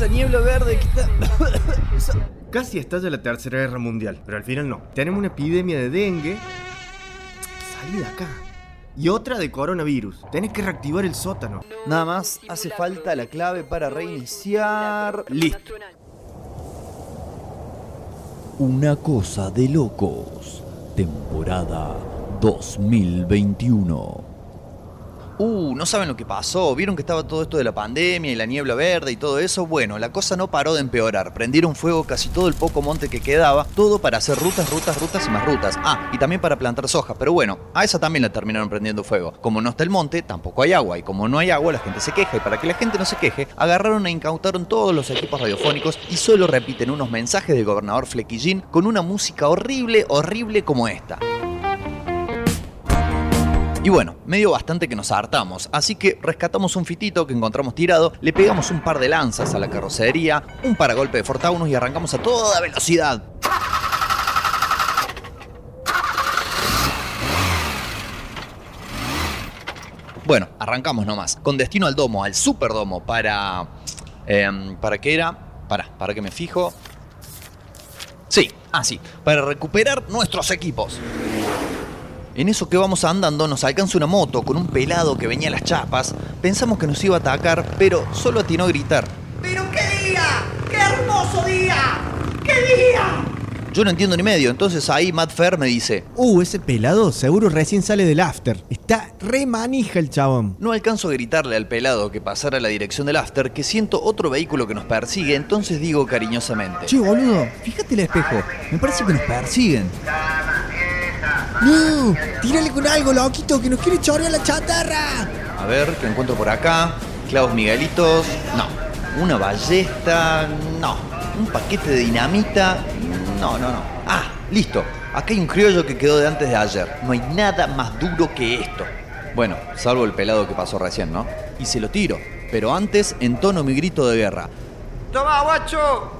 esa niebla verde que está... Casi estalla la Tercera Guerra Mundial, pero al final no. Tenemos una epidemia de dengue. Salí de acá. Y otra de coronavirus. Tenés que reactivar el sótano. Nada más hace falta la clave para reiniciar. Listo. Una cosa de locos. Temporada 2021. Uh, no saben lo que pasó. ¿Vieron que estaba todo esto de la pandemia y la niebla verde y todo eso? Bueno, la cosa no paró de empeorar. Prendieron fuego casi todo el poco monte que quedaba, todo para hacer rutas, rutas, rutas y más rutas. Ah, y también para plantar soja. Pero bueno, a esa también la terminaron prendiendo fuego. Como no está el monte, tampoco hay agua. Y como no hay agua, la gente se queja. Y para que la gente no se queje, agarraron e incautaron todos los equipos radiofónicos y solo repiten unos mensajes del gobernador Flequillín con una música horrible, horrible como esta. Y bueno, medio bastante que nos hartamos, así que rescatamos un fitito que encontramos tirado, le pegamos un par de lanzas a la carrocería, un paragolpe de Fortaunus y arrancamos a toda velocidad. Bueno, arrancamos nomás, con destino al domo, al superdomo, para... em, ¿Para qué era? Para, para que me fijo. Sí, ah sí, para recuperar nuestros equipos. En eso que vamos andando nos alcanza una moto con un pelado que venía a las chapas. Pensamos que nos iba a atacar, pero solo atinó a gritar. ¡Pero qué día! ¡Qué hermoso día! ¡Qué día! Yo no entiendo ni medio, entonces ahí Matt Fair me dice, Uh, ese pelado seguro recién sale del after. Está re manija el chabón. no alcanzo a gritarle al pelado que pasara a la dirección del after que siento otro vehículo que nos persigue, entonces digo cariñosamente. Che, boludo, fíjate el espejo. Me parece que nos persiguen. No, tírale con algo, loquito, que nos quiere chorrear la chatarra. A ver, ¿qué encuentro por acá? Clavos miguelitos, no. Una ballesta, no. Un paquete de dinamita, no, no, no. Ah, listo. Acá hay un criollo que quedó de antes de ayer. No hay nada más duro que esto. Bueno, salvo el pelado que pasó recién, ¿no? Y se lo tiro. Pero antes entono mi grito de guerra. ¡Toma, guacho!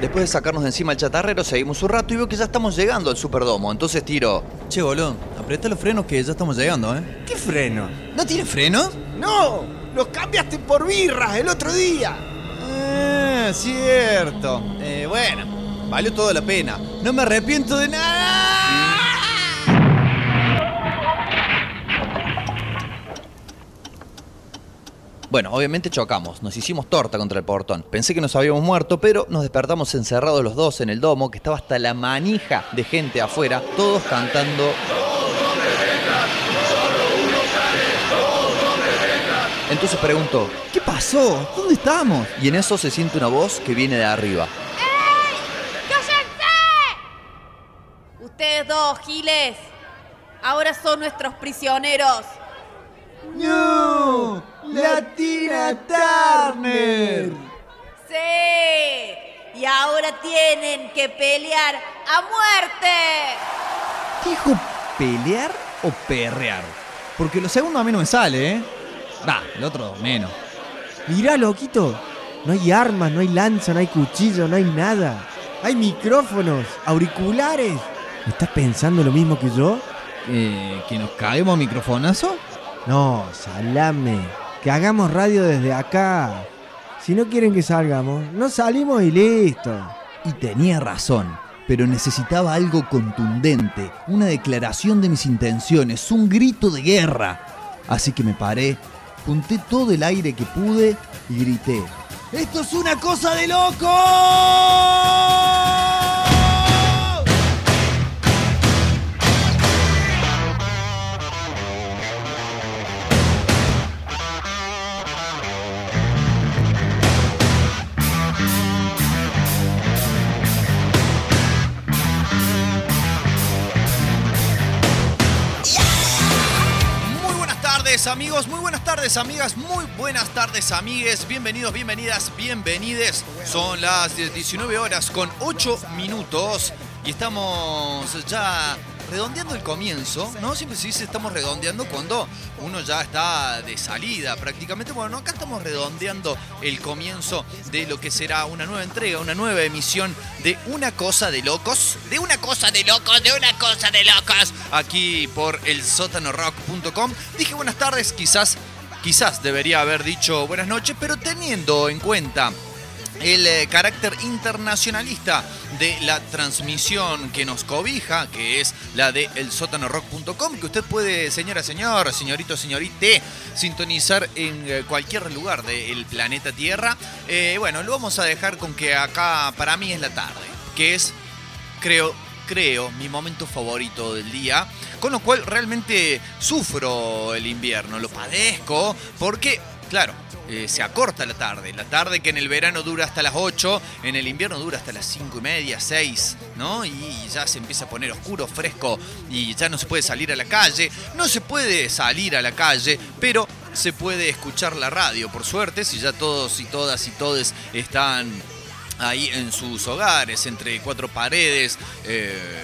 Después de sacarnos de encima el chatarrero, seguimos un rato y veo que ya estamos llegando al Superdomo. Entonces tiro. Che, boludo, aprieta los frenos que ya estamos llegando, ¿eh? ¿Qué freno? ¿No tiene freno? No, los cambiaste por birras el otro día. Ah, cierto. Eh, bueno, valió toda la pena. No me arrepiento de nada. Bueno, obviamente chocamos, nos hicimos torta contra el portón. Pensé que nos habíamos muerto, pero nos despertamos encerrados los dos en el domo, que estaba hasta la manija de gente afuera, todos cantando. Entonces pregunto, ¿Qué pasó? ¿Dónde estamos? y en eso se siente una voz que viene de arriba. ¡Cállense! Ustedes dos, Giles, ahora son nuestros prisioneros. ¡No! ¡La Tina Turner! Sí, y ahora tienen que pelear a muerte. ¿Dijo pelear o perrear? Porque lo segundo a mí no me sale, ¿eh? Va, el otro menos. Mirá, loquito. No hay armas, no hay lanza, no hay cuchillo, no hay nada. Hay micrófonos, auriculares. ¿Estás pensando lo mismo que yo? Eh, ¿Que nos caemos a microfonazo? No, salame. Que hagamos radio desde acá. Si no quieren que salgamos, no salimos y listo. Y tenía razón, pero necesitaba algo contundente, una declaración de mis intenciones, un grito de guerra. Así que me paré, junté todo el aire que pude y grité. ¡Esto es una cosa de loco! Amigos, muy buenas tardes amigas, muy buenas tardes amigues, bienvenidos, bienvenidas, bienvenides. Son las 19 horas con 8 minutos y estamos ya redondeando el comienzo, ¿no? Siempre se dice estamos redondeando cuando uno ya está de salida prácticamente. Bueno, no, acá estamos redondeando el comienzo de lo que será una nueva entrega, una nueva emisión de Una Cosa de Locos, de Una Cosa de Locos, de Una Cosa de Locos, aquí por el sótanorock.com. Dije buenas tardes, quizás quizás debería haber dicho buenas noches, pero teniendo en cuenta el eh, carácter internacionalista de la transmisión que nos cobija, que es la de elsotanorock.com, que usted puede, señora, señor, señorito, señorite, sintonizar en eh, cualquier lugar del planeta Tierra. Eh, bueno, lo vamos a dejar con que acá para mí es la tarde, que es, creo, creo, mi momento favorito del día, con lo cual realmente sufro el invierno, lo padezco, porque, claro, eh, se acorta la tarde. La tarde que en el verano dura hasta las 8, en el invierno dura hasta las 5 y media, 6, ¿no? Y ya se empieza a poner oscuro, fresco y ya no se puede salir a la calle. No se puede salir a la calle, pero se puede escuchar la radio, por suerte, si ya todos y todas y todes están ahí en sus hogares, entre cuatro paredes. Eh,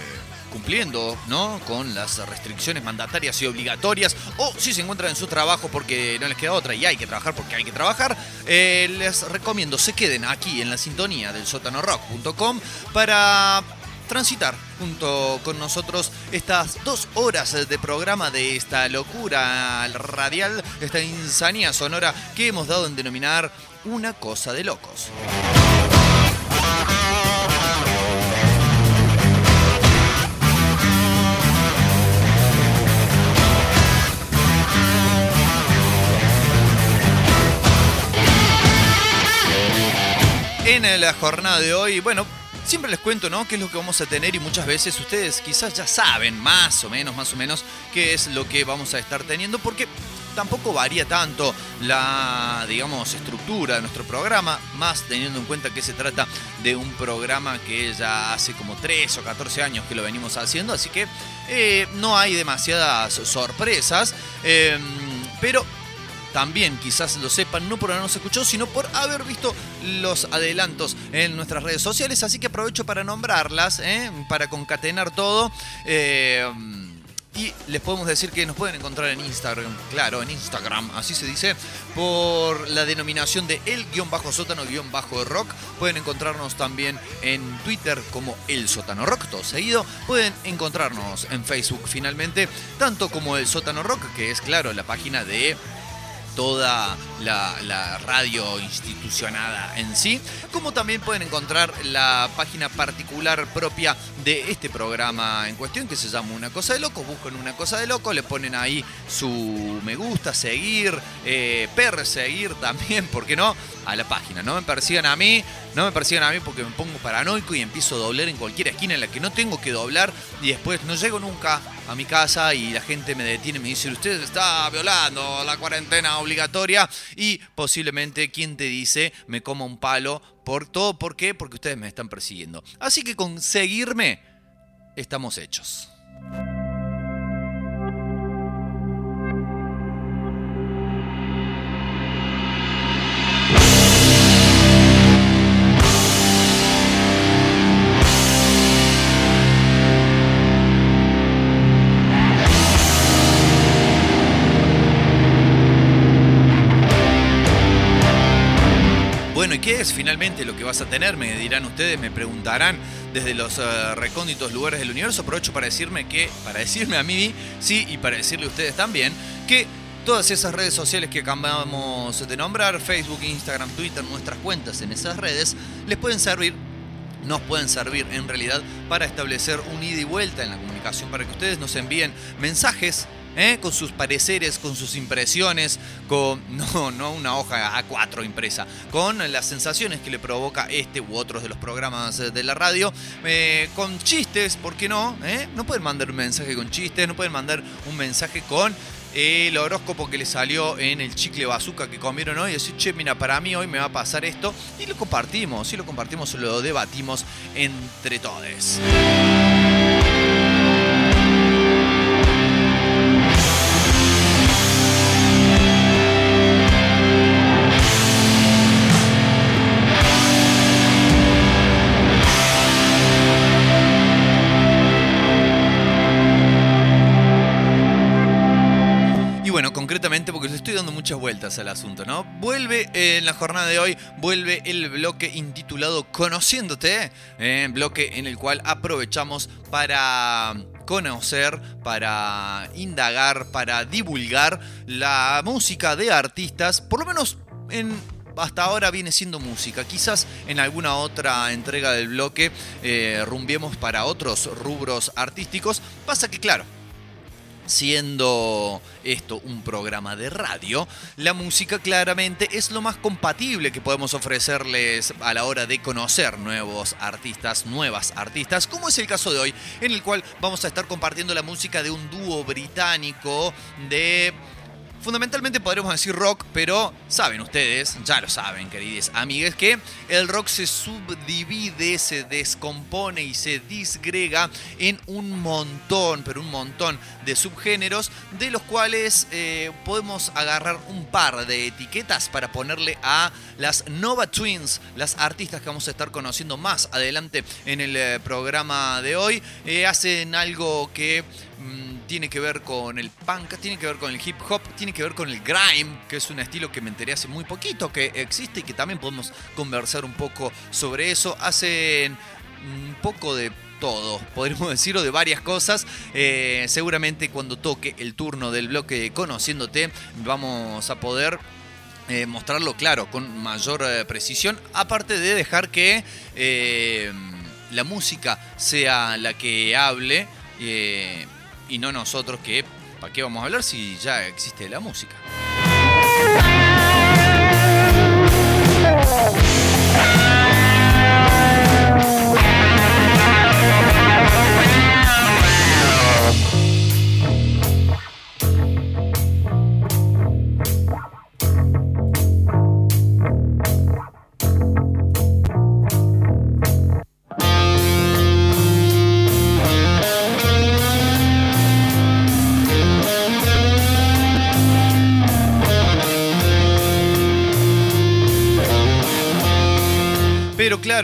cumpliendo ¿no? con las restricciones mandatarias y obligatorias, o si se encuentran en su trabajo porque no les queda otra y hay que trabajar porque hay que trabajar, eh, les recomiendo se queden aquí en la sintonía del sotanorock.com para transitar junto con nosotros estas dos horas de programa de esta locura radial, esta insanía sonora que hemos dado en denominar una cosa de locos. En la jornada de hoy, bueno, siempre les cuento, ¿no? ¿Qué es lo que vamos a tener? Y muchas veces ustedes quizás ya saben más o menos, más o menos, qué es lo que vamos a estar teniendo, porque tampoco varía tanto la, digamos, estructura de nuestro programa, más teniendo en cuenta que se trata de un programa que ya hace como 3 o 14 años que lo venimos haciendo, así que eh, no hay demasiadas sorpresas, em, pero también quizás lo sepan, no por habernos escuchado, sino por haber visto los adelantos en nuestras redes sociales. Así que aprovecho para nombrarlas, ¿eh? para concatenar todo. Eh, y les podemos decir que nos pueden encontrar en Instagram, claro, en Instagram, así se dice, por la denominación de el-sótano-rock. Pueden encontrarnos también en Twitter como el sótano rock, todo seguido. Pueden encontrarnos en Facebook finalmente, tanto como el sótano rock, que es claro la página de toda la, radio institucionada en sí, como también pueden encontrar la página particular propia de este programa en cuestión que se llama Una Cosa de Loco. Buscan Una Cosa de Loco, le ponen ahí su me gusta, seguir, eh, perseguir también, ¿por qué no? A la página. No me persigan a mí, no me persigan a mí porque me pongo paranoico y empiezo a doblar en cualquier esquina en la que no tengo que doblar y después no llego nunca a mi casa y la gente me detiene y me dice, usted está violando la cuarentena obligatoria y posiblemente quien te dice me coma un palo por todo. ¿Por qué? Porque ustedes me están persiguiendo. Así que con seguirme estamos hechos. Es finalmente lo que vas a tener? Me dirán ustedes, me preguntarán desde los eh, recónditos lugares del universo. Aprovecho para decirme que, para decirme a mí, sí, y para decirle a ustedes también, que todas esas redes sociales que acabamos de nombrar, Facebook, Instagram, Twitter, nuestras cuentas en esas redes, les pueden servir nos pueden servir en realidad para establecer un ida y vuelta en la comunicación, para que ustedes nos envíen mensajes ¿eh? con sus pareceres, con sus impresiones, con no, no una hoja A4 impresa, con las sensaciones que le provoca este u otros de los programas de la radio, eh, con chistes, ¿por qué no? ¿Eh? No pueden mandar un mensaje con chistes, no pueden mandar un mensaje con el horóscopo que le salió en el chicle bazooka que comieron hoy. Decir, che, mira, para mí hoy me va a pasar esto. Y lo compartimos, y lo compartimos, lo debatimos entre todos. Dando muchas vueltas al asunto, ¿no? Vuelve eh, en la jornada de hoy, vuelve el bloque intitulado Conociéndote, eh, bloque en el cual aprovechamos para conocer, para indagar, para divulgar la música de artistas, por lo menos en hasta ahora viene siendo música. Quizás en alguna otra entrega del bloque eh, rumbiemos para otros rubros artísticos. Pasa que, claro, siendo esto un programa de radio, la música claramente es lo más compatible que podemos ofrecerles a la hora de conocer nuevos artistas, nuevas artistas, como es el caso de hoy, en el cual vamos a estar compartiendo la música de un dúo británico de Fundamentalmente podremos decir rock, pero saben ustedes, ya lo saben, queridos amigues, que el rock se subdivide, se descompone y se disgrega en un montón, pero un montón de subgéneros, de los cuales eh, podemos agarrar un par de etiquetas para ponerle a las Nova Twins, las artistas que vamos a estar conociendo más adelante en el eh, programa de hoy. Eh, hacen algo que Mm, tiene que ver con el punk, tiene que ver con el hip hop, tiene que ver con el grime, que es un estilo que me enteré hace muy poquito que existe y que también podemos conversar un poco sobre eso. Hacen un poco de todo, podríamos decirlo, de varias cosas. Eh, seguramente cuando toque el turno del bloque Conociéndote, vamos a poder eh, mostrarlo claro, con mayor eh, precisión, aparte de dejar que la música sea la que hable y no nosotros que, ¿para qué vamos a hablar si ya existe la música?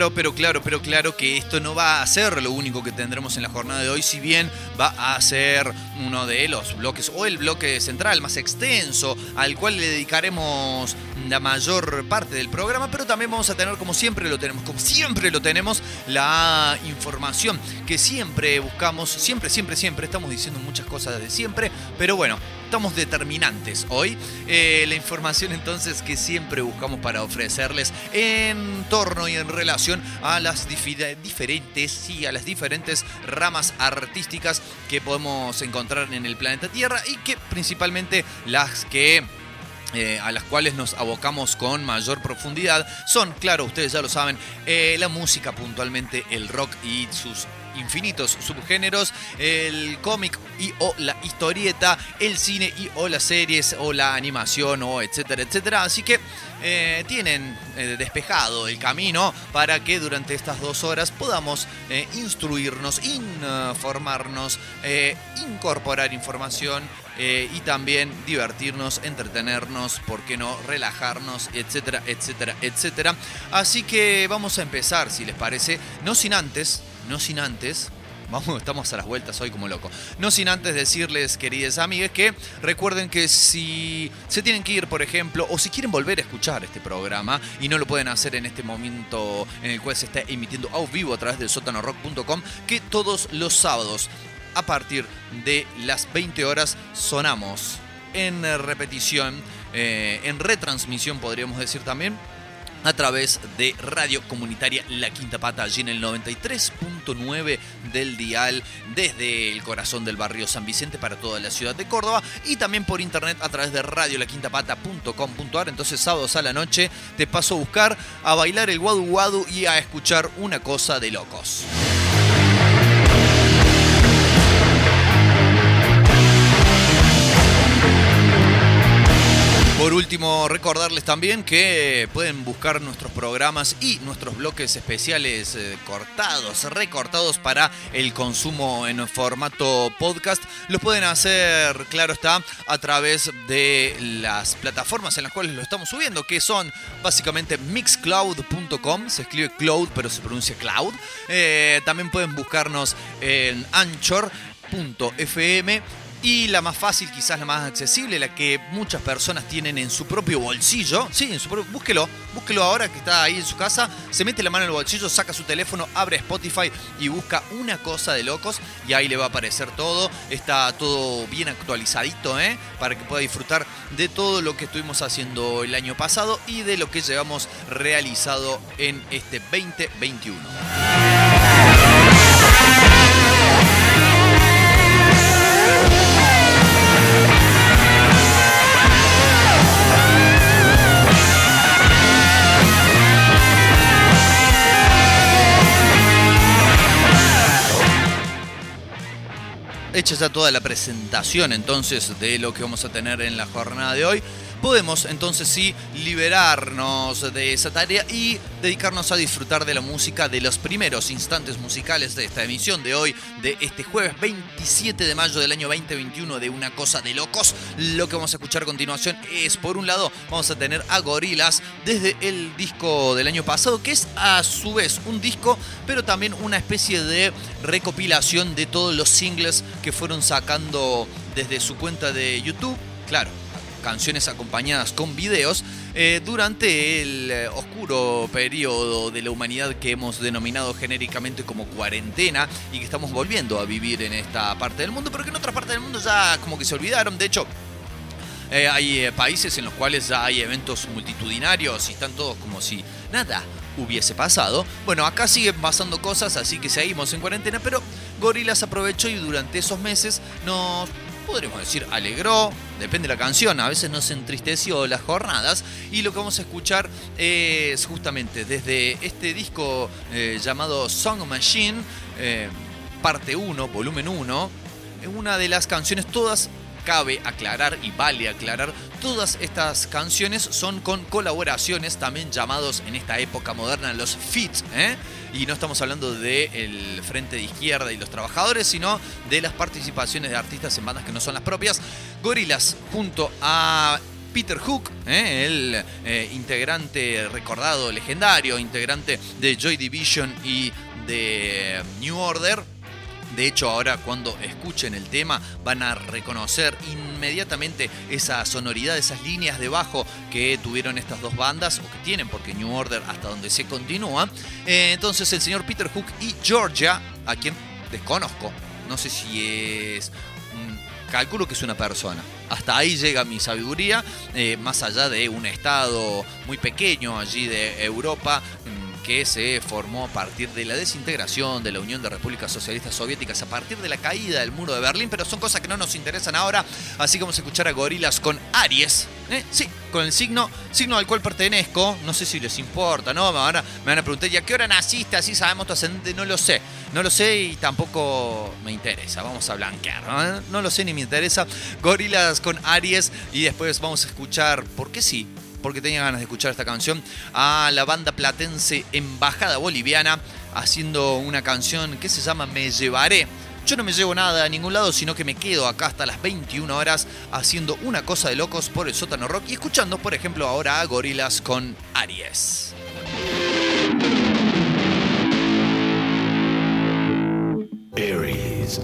Pero claro, pero claro que esto no va a ser lo único que tendremos en la jornada de hoy, si bien va a ser uno de los bloques o el bloque central más extenso al cual le dedicaremos la mayor parte del programa, pero también vamos a tener como siempre lo tenemos, como siempre lo tenemos, la información que siempre buscamos, siempre, siempre, siempre, estamos diciendo muchas cosas de siempre, pero bueno, estamos determinantes hoy. Eh, la información entonces que siempre buscamos para ofrecerles en torno y en relación a las diferentes, y a las diferentes ramas artísticas que podemos encontrar en el planeta Tierra y que principalmente las que eh, a las cuales nos abocamos con mayor profundidad son, claro, ustedes ya lo saben, eh, la música puntualmente, el rock y sus infinitos subgéneros, el cómic y o la historieta, el cine y o las series o la animación o etcétera, etcétera. Así que eh, tienen eh, despejado el camino para que durante estas dos horas podamos eh, instruirnos, informarnos, incorporar información y también divertirnos, entretenernos, ¿por qué no? Relajarnos, etcétera, etcétera, etcétera. Así que vamos a empezar, si les parece, no sin antes no sin antes Vamos, estamos a las vueltas hoy como loco. No sin antes decirles, queridas amigas, que recuerden que si se tienen que ir, por ejemplo, o si quieren volver a escuchar este programa y no lo pueden hacer en este momento en el cual se está emitiendo a vivo a través de sotanorock.com, que todos los sábados a partir de las 20 horas sonamos en repetición, eh, en retransmisión podríamos decir también a través de Radio Comunitaria La Quinta Pata, allí en el 93.9 del dial, desde el corazón del barrio San Vicente para toda la ciudad de Córdoba y también por internet a través de radiolaquintapata.com.ar. Entonces, sábados a la noche te paso a buscar, a bailar el guadu guadu y a escuchar una cosa de locos. Por último, recordarles también que pueden buscar nuestros programas y nuestros bloques especiales eh, cortados, recortados para el consumo en formato podcast. Los pueden hacer, claro está, a través de las plataformas en las cuales lo estamos subiendo, que son básicamente mixcloud.com, se escribe cloud pero se pronuncia cloud. Eh, también pueden buscarnos en anchor.fm Y la más fácil, quizás la más accesible, la que muchas personas tienen en su propio bolsillo. Sí, en su propio, búsquelo, búsquelo ahora que está ahí en su casa. Se mete la mano en el bolsillo, saca su teléfono, abre Spotify y busca una cosa de locos y ahí le va a aparecer todo. Está todo bien actualizadito, ¿eh? Para que pueda disfrutar de todo lo que estuvimos haciendo el año pasado y de lo que llevamos realizado en este 2021. Hecha ya toda la presentación entonces de lo que vamos a tener en la jornada de hoy, podemos entonces sí liberarnos de esa tarea y dedicarnos a disfrutar de la música de los primeros instantes musicales de esta emisión de hoy, de este jueves 27 de mayo del año 2021 de Una Cosa de Locos. Lo que vamos a escuchar a continuación es, por un lado, vamos a tener a Gorilas desde el disco del año pasado, que es a su vez un disco, pero también una especie de recopilación de todos los singles que fueron sacando desde su cuenta de YouTube. Claro, canciones acompañadas con videos eh, durante el eh, oscuro periodo de la humanidad que hemos denominado genéricamente como cuarentena y que estamos volviendo a vivir en esta parte del mundo, pero que en otra parte del mundo ya como que se olvidaron. De hecho, eh, hay países en los cuales ya hay eventos multitudinarios y están todos como si nada hubiese pasado. Bueno, acá siguen pasando cosas, así que seguimos en cuarentena, pero Gorilas aprovechó y durante esos meses nos podríamos decir, alegró, depende de la canción, a veces nos entristeció las jornadas. Y lo que vamos a escuchar es justamente desde este disco eh, llamado Song Machine, eh, parte 1, volumen 1, una de las canciones todas cabe aclarar y vale aclarar, todas estas canciones son con colaboraciones también llamados en esta época moderna los feats, ¿eh? y no estamos hablando del Frente de Izquierda y los trabajadores, sino de las participaciones de artistas en bandas que no son las propias. Gorilas junto a Peter Hook, ¿eh? el eh, integrante recordado, legendario, integrante de Joy Division y de New Order de hecho, ahora cuando escuchen el tema van a reconocer inmediatamente esa sonoridad, esas líneas de bajo que tuvieron estas dos bandas, o que tienen, porque New Order hasta donde se continúa. Eh, entonces el señor Peter Hook y Georgia, a quien desconozco, no sé si es... calculo que es una persona. Hasta ahí llega mi sabiduría, eh, más allá de un estado muy pequeño allí de Europa, que se formó a partir de la desintegración de la Unión de Repúblicas Socialistas Soviéticas, a partir de la caída del muro de Berlín, pero son cosas que no nos interesan ahora, así que vamos a escuchar a Gorilas con Aries, ¿eh? sí, con el signo, signo al cual pertenezco, no sé si les importa, ¿no? Me van a, me van a preguntar, ¿y a qué hora naciste? Así sabemos tu ascendente, no lo sé, no lo sé y tampoco me interesa, vamos a blanquear, ¿no? No lo sé ni me interesa, Gorilas con Aries y después vamos a escuchar, ¿por qué sí? Porque tenía ganas de escuchar esta canción, a la banda platense Embajada Boliviana haciendo una canción que se llama Me Llevaré. Yo no me llevo nada a ningún lado, sino que me quedo acá hasta las 21 horas haciendo una cosa de locos por el sótano rock y escuchando, por ejemplo, ahora a Gorilas con Aries. Aries.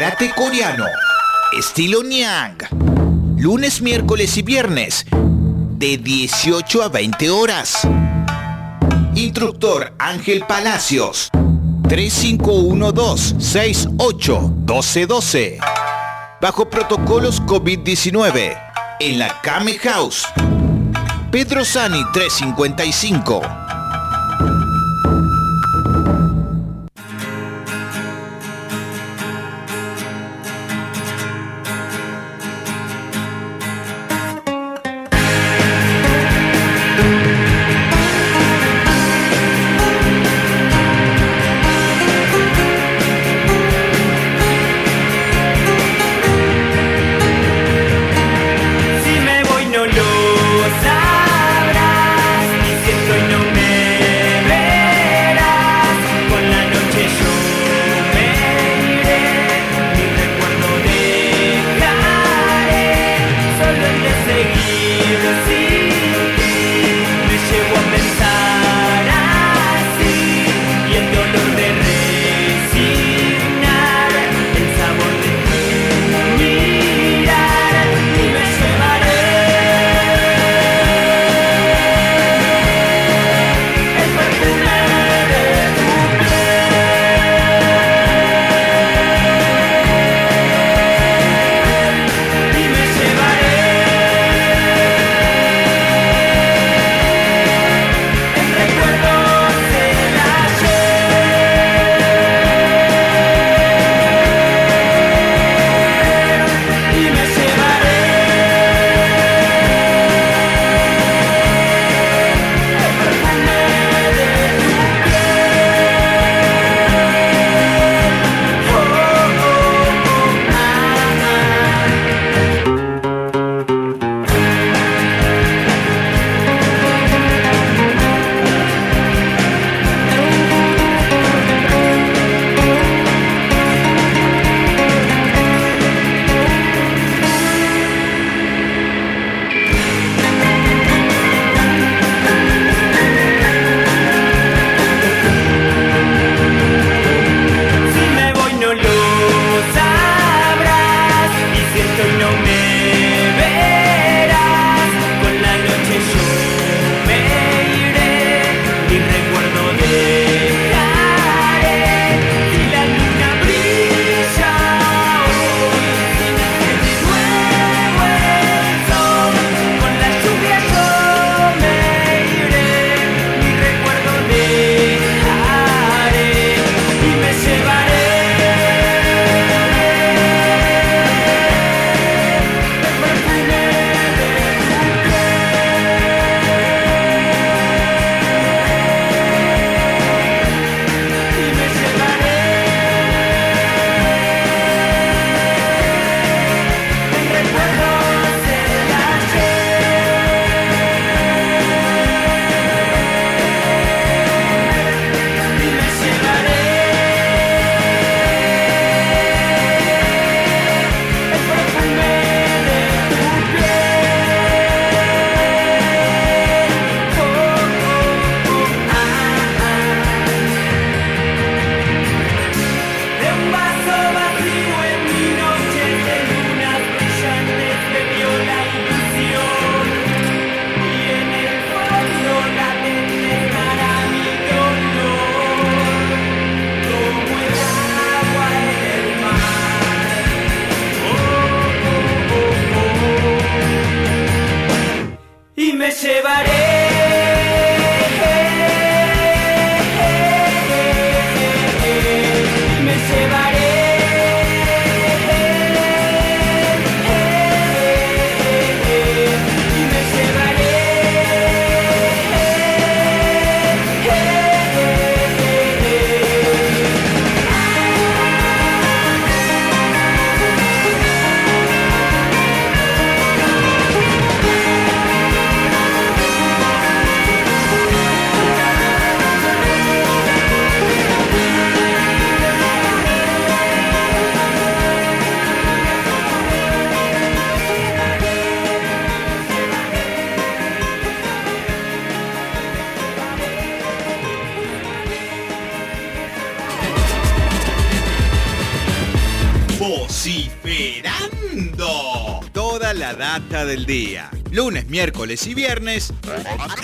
Karate coreano. Estilo Nyang. Lunes, miércoles y viernes. De 18 a 20 horas. Instructor Ángel Palacios. 3512-681212. Bajo protocolos COVID-19. En la Kame House. Pedro Sani 355. Miércoles y viernes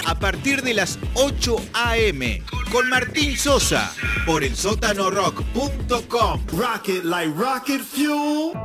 a partir de las 8 a.m. con Martín Sosa por el sótanorock.com. Rocket like rocket fuel.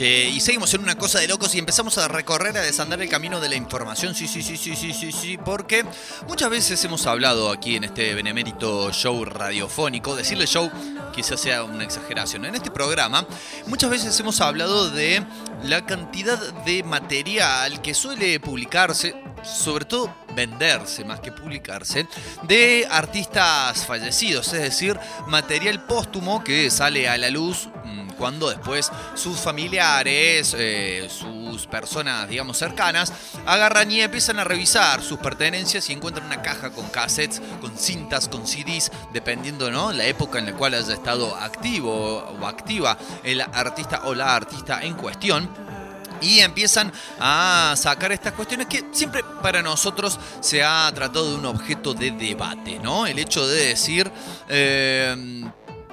Y seguimos en una cosa de locos y empezamos a recorrer, a desandar el camino de la información. Sí, sí, sí, sí, sí, sí, sí, porque muchas veces hemos hablado aquí en este benemérito show radiofónico, decirle show quizás sea una exageración. En este programa muchas veces hemos hablado de la cantidad de material que suele publicarse, sobre todo venderse más que publicarse, de artistas fallecidos, es decir, material póstumo que sale a la luz cuando después sus familiares, eh, sus personas, digamos, cercanas, agarran y empiezan a revisar sus pertenencias y encuentran una caja con cassettes, con cintas, con CDs, dependiendo, ¿no? La época en la cual haya estado activo o activa el artista o la artista en cuestión. Y empiezan a sacar estas cuestiones que siempre para nosotros se ha tratado de un objeto de debate, ¿no? El hecho de decir, eh,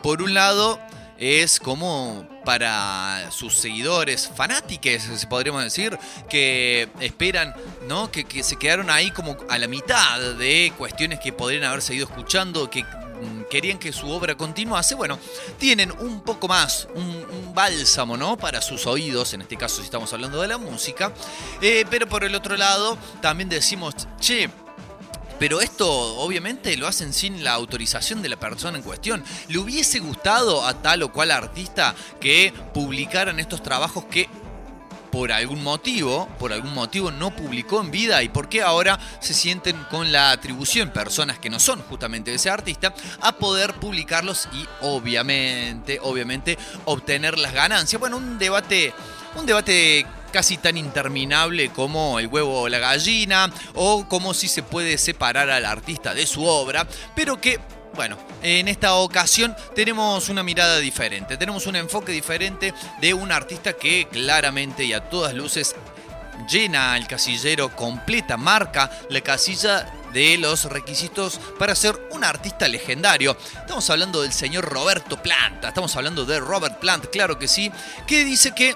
por un lado, es como para sus seguidores fanáticos, podríamos decir, que esperan, ¿no? Que, que se quedaron ahí como a la mitad de cuestiones que podrían haber seguido escuchando, que mm, querían que su obra continuase, bueno, tienen un poco más, un, bálsamo, ¿no? Para sus oídos, en este caso si estamos hablando de la música, Eh, pero por el otro lado también decimos, che, pero esto obviamente lo hacen sin la autorización de la persona en cuestión. ¿Le hubiese gustado a tal o cual artista que publicaran estos trabajos que por algún motivo, por algún motivo no publicó en vida y por qué ahora se sienten con la atribución, personas que no son justamente de ese artista, a poder publicarlos y obviamente, obviamente obtener las ganancias. Bueno, un debate, un debate casi tan interminable como el huevo o la gallina, o como si se puede separar al artista de su obra, pero que bueno, en esta ocasión tenemos una mirada diferente, tenemos un enfoque diferente de un artista que claramente y a todas luces llena el casillero, completa, marca la casilla de los requisitos para ser un artista legendario. Estamos hablando del señor Roberto Planta, estamos hablando de Robert Plant, claro que sí, que dice que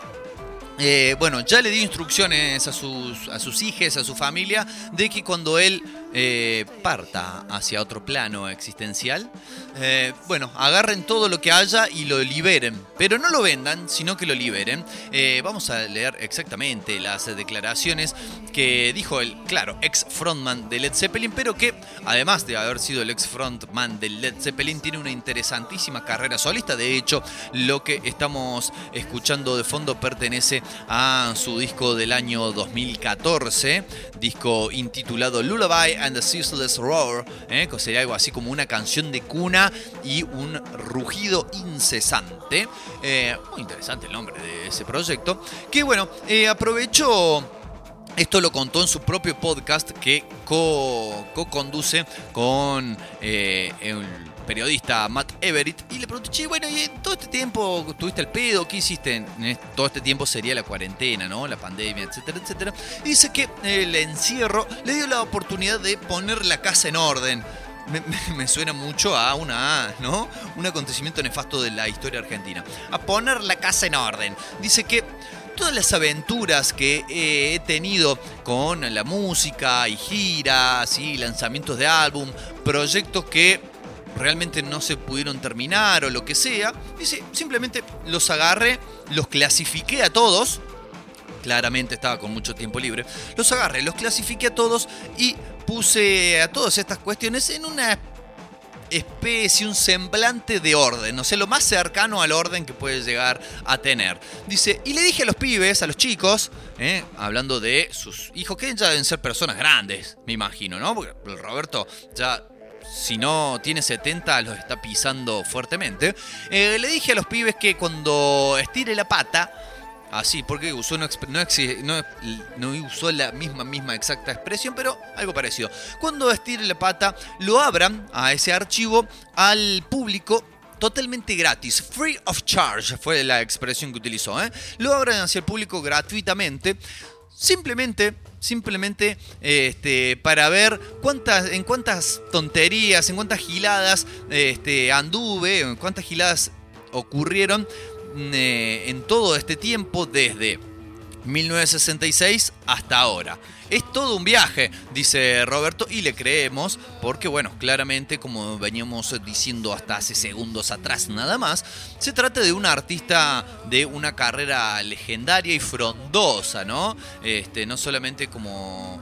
eh, bueno, ya le dio instrucciones a sus, a sus hijas, a su familia, de que cuando él eh, parta hacia otro plano existencial, eh, bueno, agarren todo lo que haya y lo liberen. Pero no lo vendan, sino que lo liberen. Eh, vamos a leer exactamente las declaraciones que dijo el, claro, ex frontman de Led Zeppelin, pero que además de haber sido el ex frontman de Led Zeppelin, tiene una interesantísima carrera solista. De hecho, lo que estamos escuchando de fondo pertenece a su disco del año 2014, disco intitulado Lullaby and the Ceaseless Roar, ¿eh? que sería algo así como una canción de cuna y un rugido incesante. Eh, muy interesante el nombre de ese proyecto. Que bueno, eh, aprovechó. Esto lo contó en su propio podcast que co-conduce con eh, el periodista Matt Everett y le pregunté, che, bueno, y todo este tiempo tuviste el pedo, ¿qué hiciste? En todo este tiempo sería la cuarentena, ¿no? La pandemia, etcétera, etcétera. Y dice que el encierro le dio la oportunidad de poner la casa en orden. Me suena mucho a una, ¿no? Un acontecimiento nefasto de la historia argentina. A poner la casa en orden. Dice que todas las aventuras que eh, he tenido con la música y giras y lanzamientos de álbum, proyectos que realmente no se pudieron terminar o lo que sea, dice, simplemente los agarré, los clasifiqué a todos, claramente estaba con mucho tiempo libre, los agarré, los clasifiqué a todos y puse a todas estas cuestiones en una especie, un semblante de orden, o sea, lo más cercano al orden que puede llegar a tener. Dice, y le dije a los pibes, a los chicos, ¿eh? hablando de sus hijos, que ya deben ser personas grandes, me imagino, ¿no? Porque Roberto ya si no tiene 70, los está pisando fuertemente. Eh, le dije a los pibes que cuando estire la pata, Así, porque usó no, no- no usó la misma, misma exacta expresión, pero algo parecido. Cuando estire la pata, lo abran a ese archivo al público totalmente gratis. Free of charge fue la expresión que utilizó. ¿eh? Lo abran hacia el público gratuitamente. Simplemente, simplemente este, para ver cuántas, en cuántas tonterías, en cuántas giladas este, anduve, en cuántas giladas ocurrieron mm, eh, en todo este tiempo desde 1966 hasta ahora. Es todo un viaje, dice Roberto, y le creemos, porque bueno, claramente, como veníamos diciendo hasta hace segundos atrás nada más, se trata de un artista de una carrera legendaria y frondosa, ¿no? Este, no solamente como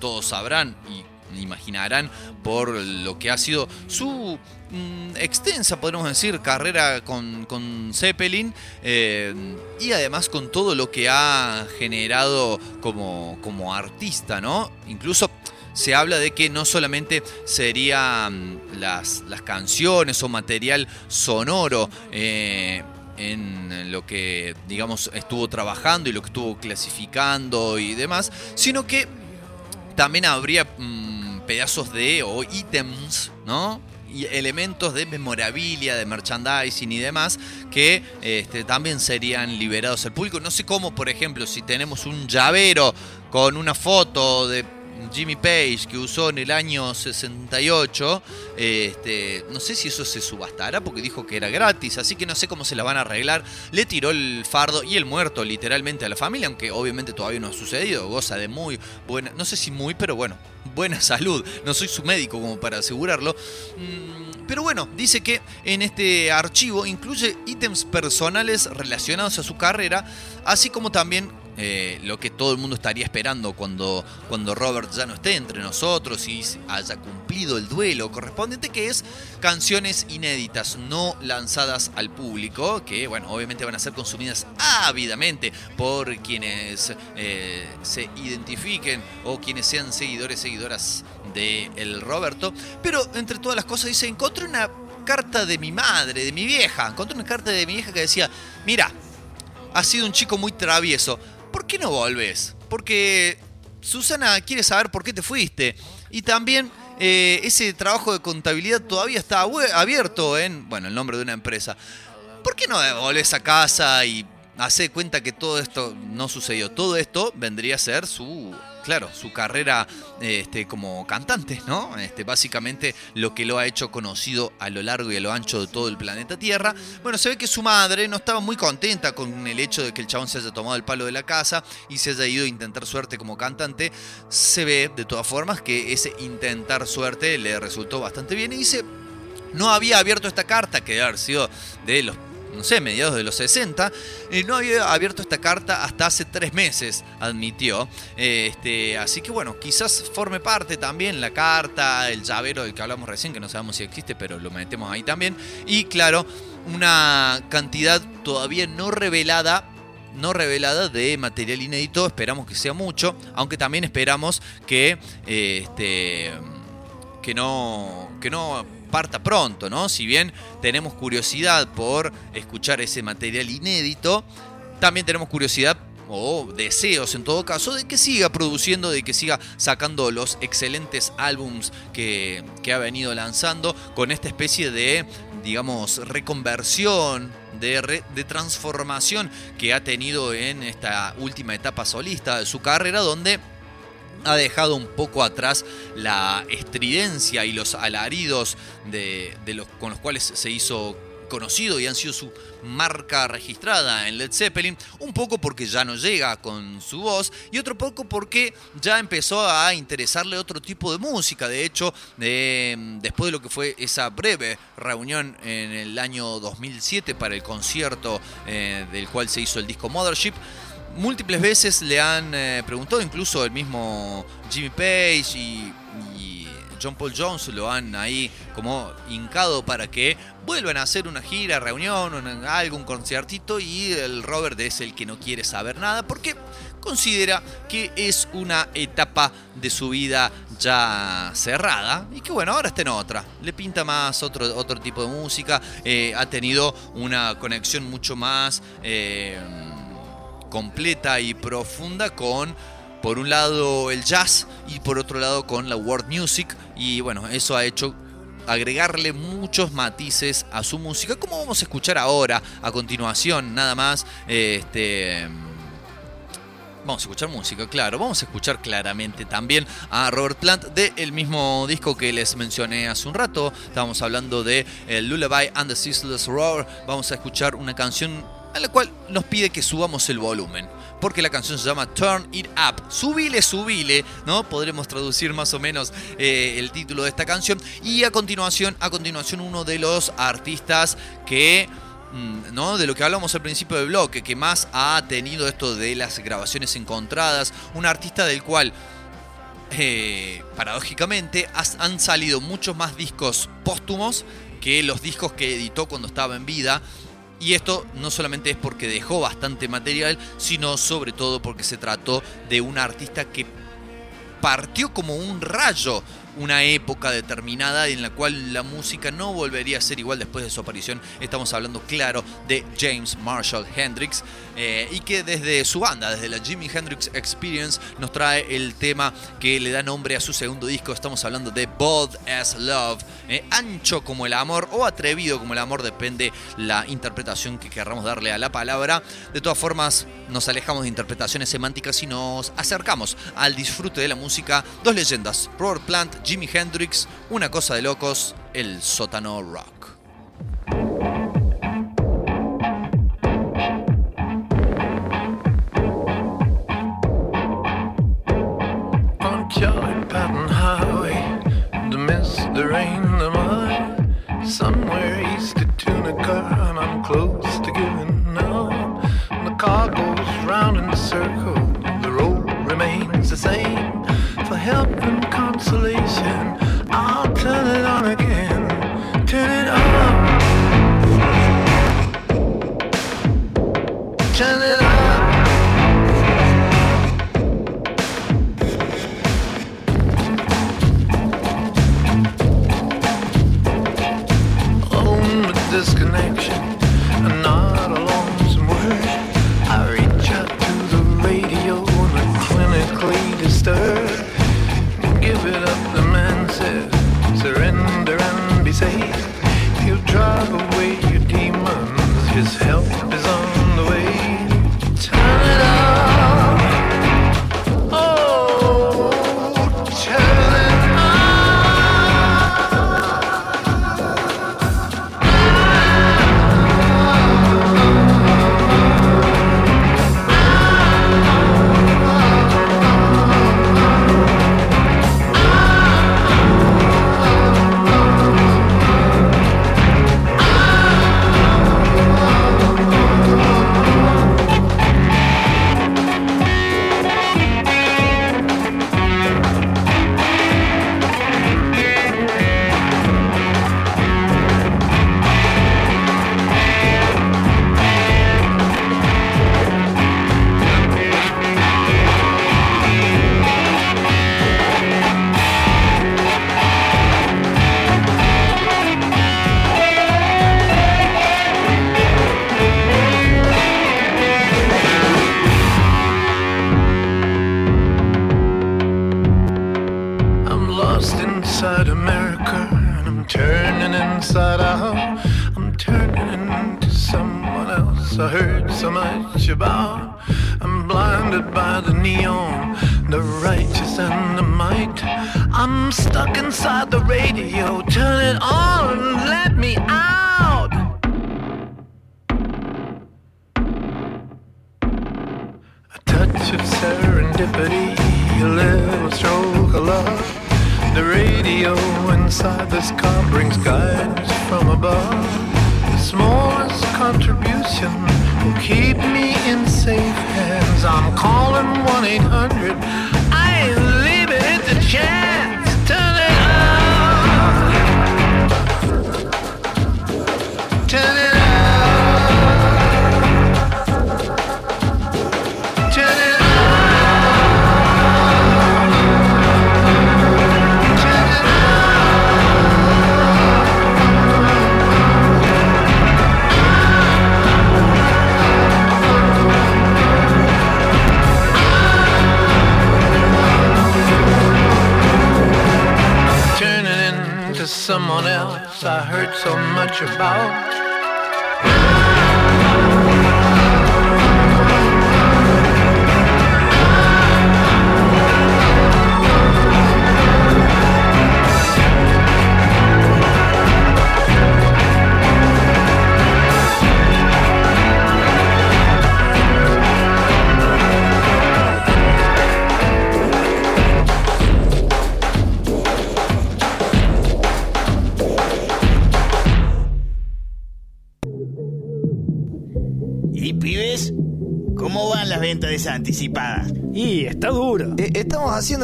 todos sabrán y imaginarán por lo que ha sido su mm, extensa, podemos decir, carrera con, con Zeppelin eh, y además con todo lo que ha generado como, como artista, ¿no? Incluso se habla de que no solamente serían las, las canciones o material sonoro, eh, en lo que digamos estuvo trabajando y lo que estuvo clasificando y demás, sino que también habría mm, pedazos de o ítems, ¿no? Elementos de memorabilia, de merchandising y demás que este, también serían liberados al público. No sé cómo, por ejemplo, si tenemos un llavero con una foto de Jimmy Page que usó en el año 68, este, no sé si eso se subastará porque dijo que era gratis, así que no sé cómo se la van a arreglar. Le tiró el fardo y el muerto literalmente a la familia, aunque obviamente todavía no ha sucedido. Goza de muy buena, no sé si muy, pero bueno, buena salud. No soy su médico como para asegurarlo. Mm, Pero bueno, dice que en este archivo incluye ítems personales relacionados a su carrera, así como también eh, lo que todo el mundo estaría esperando cuando, cuando Robert ya no esté entre nosotros y haya cumplido el duelo correspondiente, que es canciones inéditas, no lanzadas al público, que bueno, obviamente van a ser consumidas ávidamente por quienes eh, se identifiquen o quienes sean seguidores, seguidoras de el Roberto. Pero entre todas las cosas dice, encontré una carta de mi madre, de mi vieja, encontré una carta de mi vieja que decía, mira, has sido un chico muy travieso. ¿Por qué no volves? Porque Susana quiere saber por qué te fuiste. Y también eh, ese trabajo de contabilidad todavía está abierto en, bueno, el nombre de una empresa. ¿Por qué no volvés a casa y hace cuenta que todo esto no sucedió? Todo esto vendría a ser su, claro, su carrera este, como cantante, ¿no? Este, básicamente lo que lo ha hecho conocido a lo largo y a lo ancho de todo el planeta Tierra. Bueno, se ve que su madre no estaba muy contenta con el hecho de que el chabón se haya tomado el palo de la casa y se haya ido a intentar suerte como cantante. Se ve, de todas formas, que ese intentar suerte le resultó bastante bien y dice, no había abierto esta carta, que debe haber sido de los, no sé, mediados de los 60, eh, no había abierto esta carta hasta hace tres meses, admitió. Eh, este, así que bueno, quizás forme parte también la carta, el llavero del que hablamos recién, que no sabemos si existe, pero lo metemos ahí también. Y claro, una cantidad todavía no revelada no revelada de material inédito, esperamos que sea mucho, aunque también esperamos que eh, este que no que no parta pronto, ¿no? Si bien tenemos curiosidad por escuchar ese material inédito, también tenemos curiosidad o deseos en todo caso de que siga produciendo, de que siga sacando los excelentes álbums que, ha venido lanzando con esta especie de, digamos, reconversión, de, re- de transformación que ha tenido en esta última etapa solista de su carrera, donde ha dejado un poco atrás la estridencia y los alaridos de, de los, con los cuales se hizo conocido y han sido su marca registrada en Led Zeppelin, un poco porque ya no llega con su voz y otro poco porque ya empezó a interesarle otro tipo de música. De hecho, de- después de lo que fue esa breve reunión en el año 2007 para el concierto eh, del cual se hizo el disco Mothership, múltiples veces le han eh, preguntado, incluso el mismo Jimmy Page y, y John Paul Jones lo han ahí como hincado para que vuelvan a hacer una gira, reunión, un- algo, un conciertito y el Robert es el que no quiere saber nada porque considera que es una etapa de su vida ya cerrada y que bueno, ahora está en otra. Le pinta más otro, otro tipo de música, eh, ha tenido una conexión mucho más... eh, completa y profunda con por un lado el jazz y por otro lado con la world music y bueno, eso ha hecho agregarle muchos matices a su música, como vamos a escuchar ahora, a continuación, nada más. Este. Vamos a escuchar música, claro. Vamos a escuchar claramente también a Robert Plant del mismo disco que les mencioné hace un rato. Estábamos hablando de el Lullaby and the Ceaseless Roar. Vamos a escuchar una canción a la cual nos pide que subamos el volumen. Porque la canción se llama Turn It Up. Subile, subile, ¿no? Podremos traducir más o menos eh, el título de esta canción. Y a continuación, a continuación, uno de los artistas que mm, ¿no? de lo que hablamos al principio del bloque, que más ha tenido esto de las grabaciones encontradas, un artista del cual, eh, paradójicamente, han salido muchos más discos póstumos que los discos que editó cuando estaba en vida. Y esto no solamente es porque dejó bastante material, sino sobre todo porque se trató de un artista que partió como un rayo una época determinada en la cual la música no volvería a ser igual después de su aparición. Estamos hablando, claro, de James Marshall Hendrix eh, y que desde su banda, desde la Jimi Hendrix Experience, nos trae el tema que le da nombre a su segundo disco. Estamos hablando de Bold as Love, eh, ancho como el amor o atrevido como el amor, depende la interpretación que querramos darle a la palabra. De todas formas, nos alejamos de interpretaciones semánticas y nos acercamos al disfrute de la música. Dos leyendas, Robert Plant, Jimi Hendrix, una cosa de locos, el sótano rock. Somewhere east of Tunica, and I'm close to giving. The car goes round in a circle. The road remains the same. For consolation, I'll turn it on again. I'm blinded by the neon, the righteous and the might. I'm stuck inside the radio. Turn it on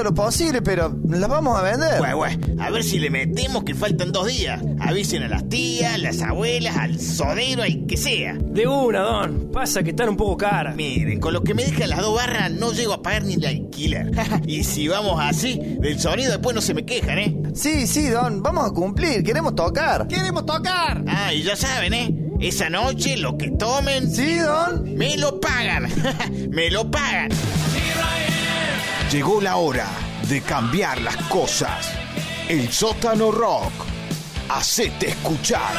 haciendo lo posible, pero las vamos a vender. A ver si le metemos que faltan dos días. Avisen a las tías, las abuelas, al sodero, al que sea. De una, don. Pasa que están un poco caras. Miren, con lo que me dejan las dos barras no llego a pagar ni el alquiler. y si vamos así, del sonido después no se me quejan, ¿eh? Sí, sí, Don, vamos a cumplir, queremos tocar. ¡Queremos tocar! Ah, y ya saben, ¿eh? Esa noche lo que tomen... Sí, Don. Me lo pagan. me lo pagan. Llegó la hora de cambiar las cosas. El sótano rock. Hacete escuchar.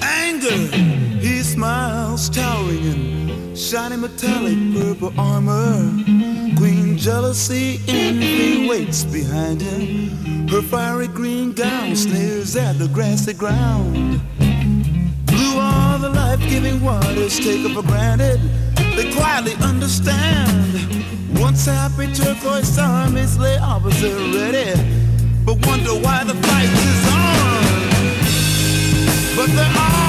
Anger, he smiles, towering in shiny metallic purple armor. Queen jealousy, envy waits behind him. Her fiery green gown sneers at the grassy ground. Are the life-giving waters taken for granted. They quietly understand. Once happy turquoise armies lay opposite ready, but wonder why the fight is on. But they're all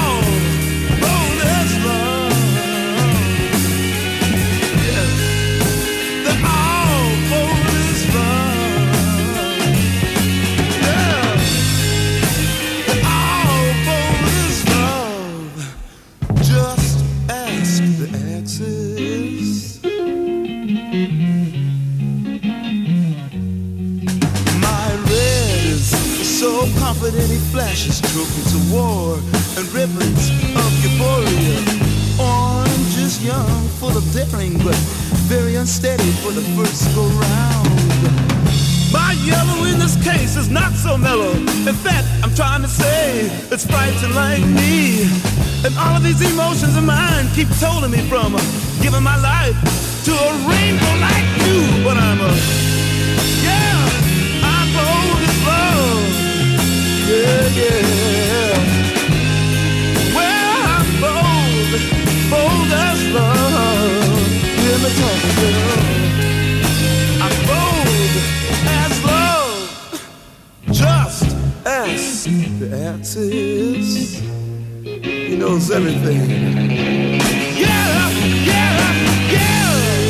confident he flashes trophies of war and ribbons of euphoria. Orange is young, full of daring, but very unsteady for the first go round. My yellow in this case is not so mellow. In fact, I'm trying to say it's frightened like me. And all of these emotions of mine keep holding me from uh, giving my life to a rainbow like you. But I'm a, He knows everything. Yeah, yeah, yeah.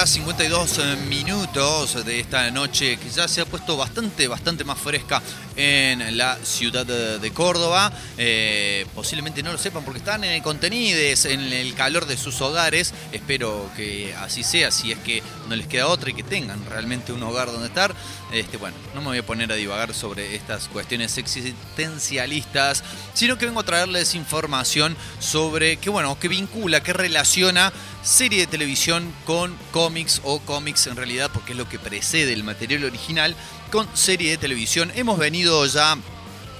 Horas 52 minutos de esta noche que ya se ha puesto bastante, bastante más fresca en la ciudad de, de Córdoba. Eh, posiblemente no lo sepan porque están en contenides, en el calor de sus hogares. Espero que así sea, si es que no les queda otra y que tengan realmente un hogar donde estar. Este, bueno, no me voy a poner a divagar sobre estas cuestiones existencialistas, sino que vengo a traerles información sobre que, bueno, que vincula, que relaciona serie de televisión con cómics o cómics en realidad, porque es lo que precede el material original, con serie de televisión. Hemos venido ya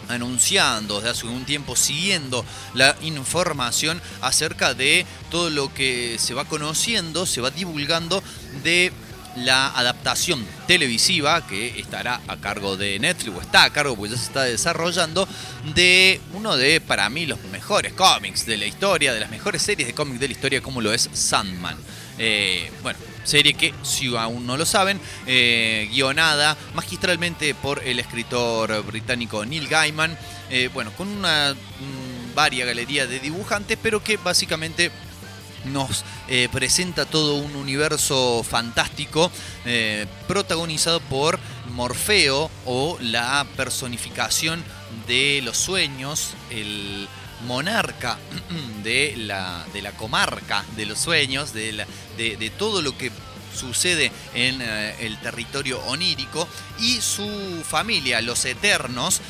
anunciando desde hace un tiempo, siguiendo la información acerca de todo lo que se va conociendo, se va divulgando de la adaptación televisiva que estará a cargo de Netflix, o está a cargo porque ya se está desarrollando, de uno de, para mí, los mejores cómics de la historia, de las mejores series de cómics de la historia, como lo es Sandman. Eh, bueno, serie que, si aún no lo saben, eh, guionada magistralmente por el escritor británico Neil Gaiman, eh, bueno, con una mm, varia galería de dibujantes, pero que básicamente nos eh, presenta todo un universo fantástico eh, protagonizado por Morfeo o la personificación de los sueños, el monarca de la, de la comarca de los sueños, de, la- de- todo lo que sucede en eh, el territorio onírico y su familia, los Eternos,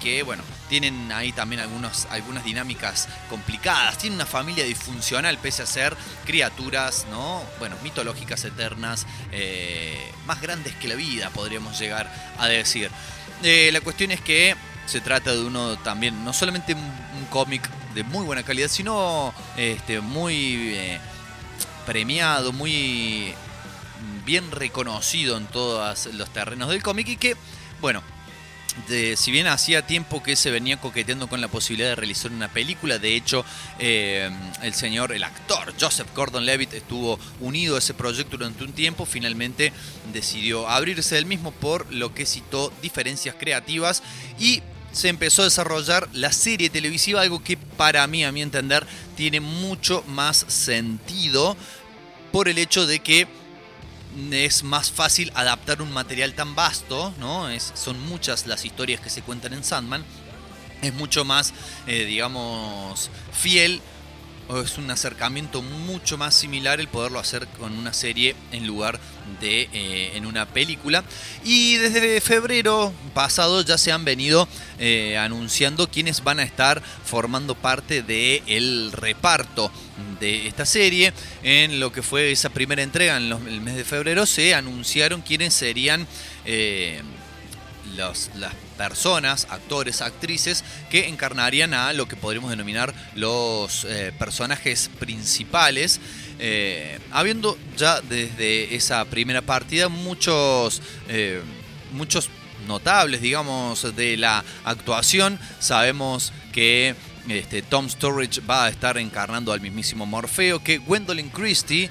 que bueno, tienen ahí también algunos, algunas dinámicas complicadas, tienen una familia disfuncional pese a ser criaturas, ¿no? Bueno, mitológicas eternas, eh, más grandes que la vida, podríamos llegar a decir. Eh, la cuestión es que se trata de uno también, no solamente un, cómic de muy buena calidad, sino este, muy eh, premiado, muy bien reconocido en todos los terrenos del cómic y que, bueno, si bien hacía tiempo que se venía coqueteando con la posibilidad de realizar una película, de hecho eh, el señor, el actor Joseph Gordon-Levitt estuvo unido a ese proyecto durante un tiempo, finalmente decidió abrirse del mismo por lo que citó diferencias creativas y se empezó a desarrollar la serie televisiva, algo que para mí, a mi entender, tiene mucho más sentido por el hecho de que es más fácil adaptar un material tan vasto, ¿no? Es, son muchas las historias que se cuentan en Sandman. Es mucho más, eh, digamos, fiel. Es un acercamiento mucho más similar el poderlo hacer con una serie en lugar de eh, en una película. Y desde febrero pasado ya se han venido eh, anunciando quiénes van a estar formando parte del reparto de esta serie. En lo que fue esa primera entrega en el mes de febrero se anunciaron quiénes serían eh, los- las personas, actores, actrices que encarnarían a lo que podríamos denominar los eh, personajes principales. eh, habiendo ya desde esa primera partida muchos, eh, muchos notables, digamos, de la actuación. Sabemos que este, Tom Sturridge va a estar encarnando al mismísimo Morfeo, que Gwendolyn Christie,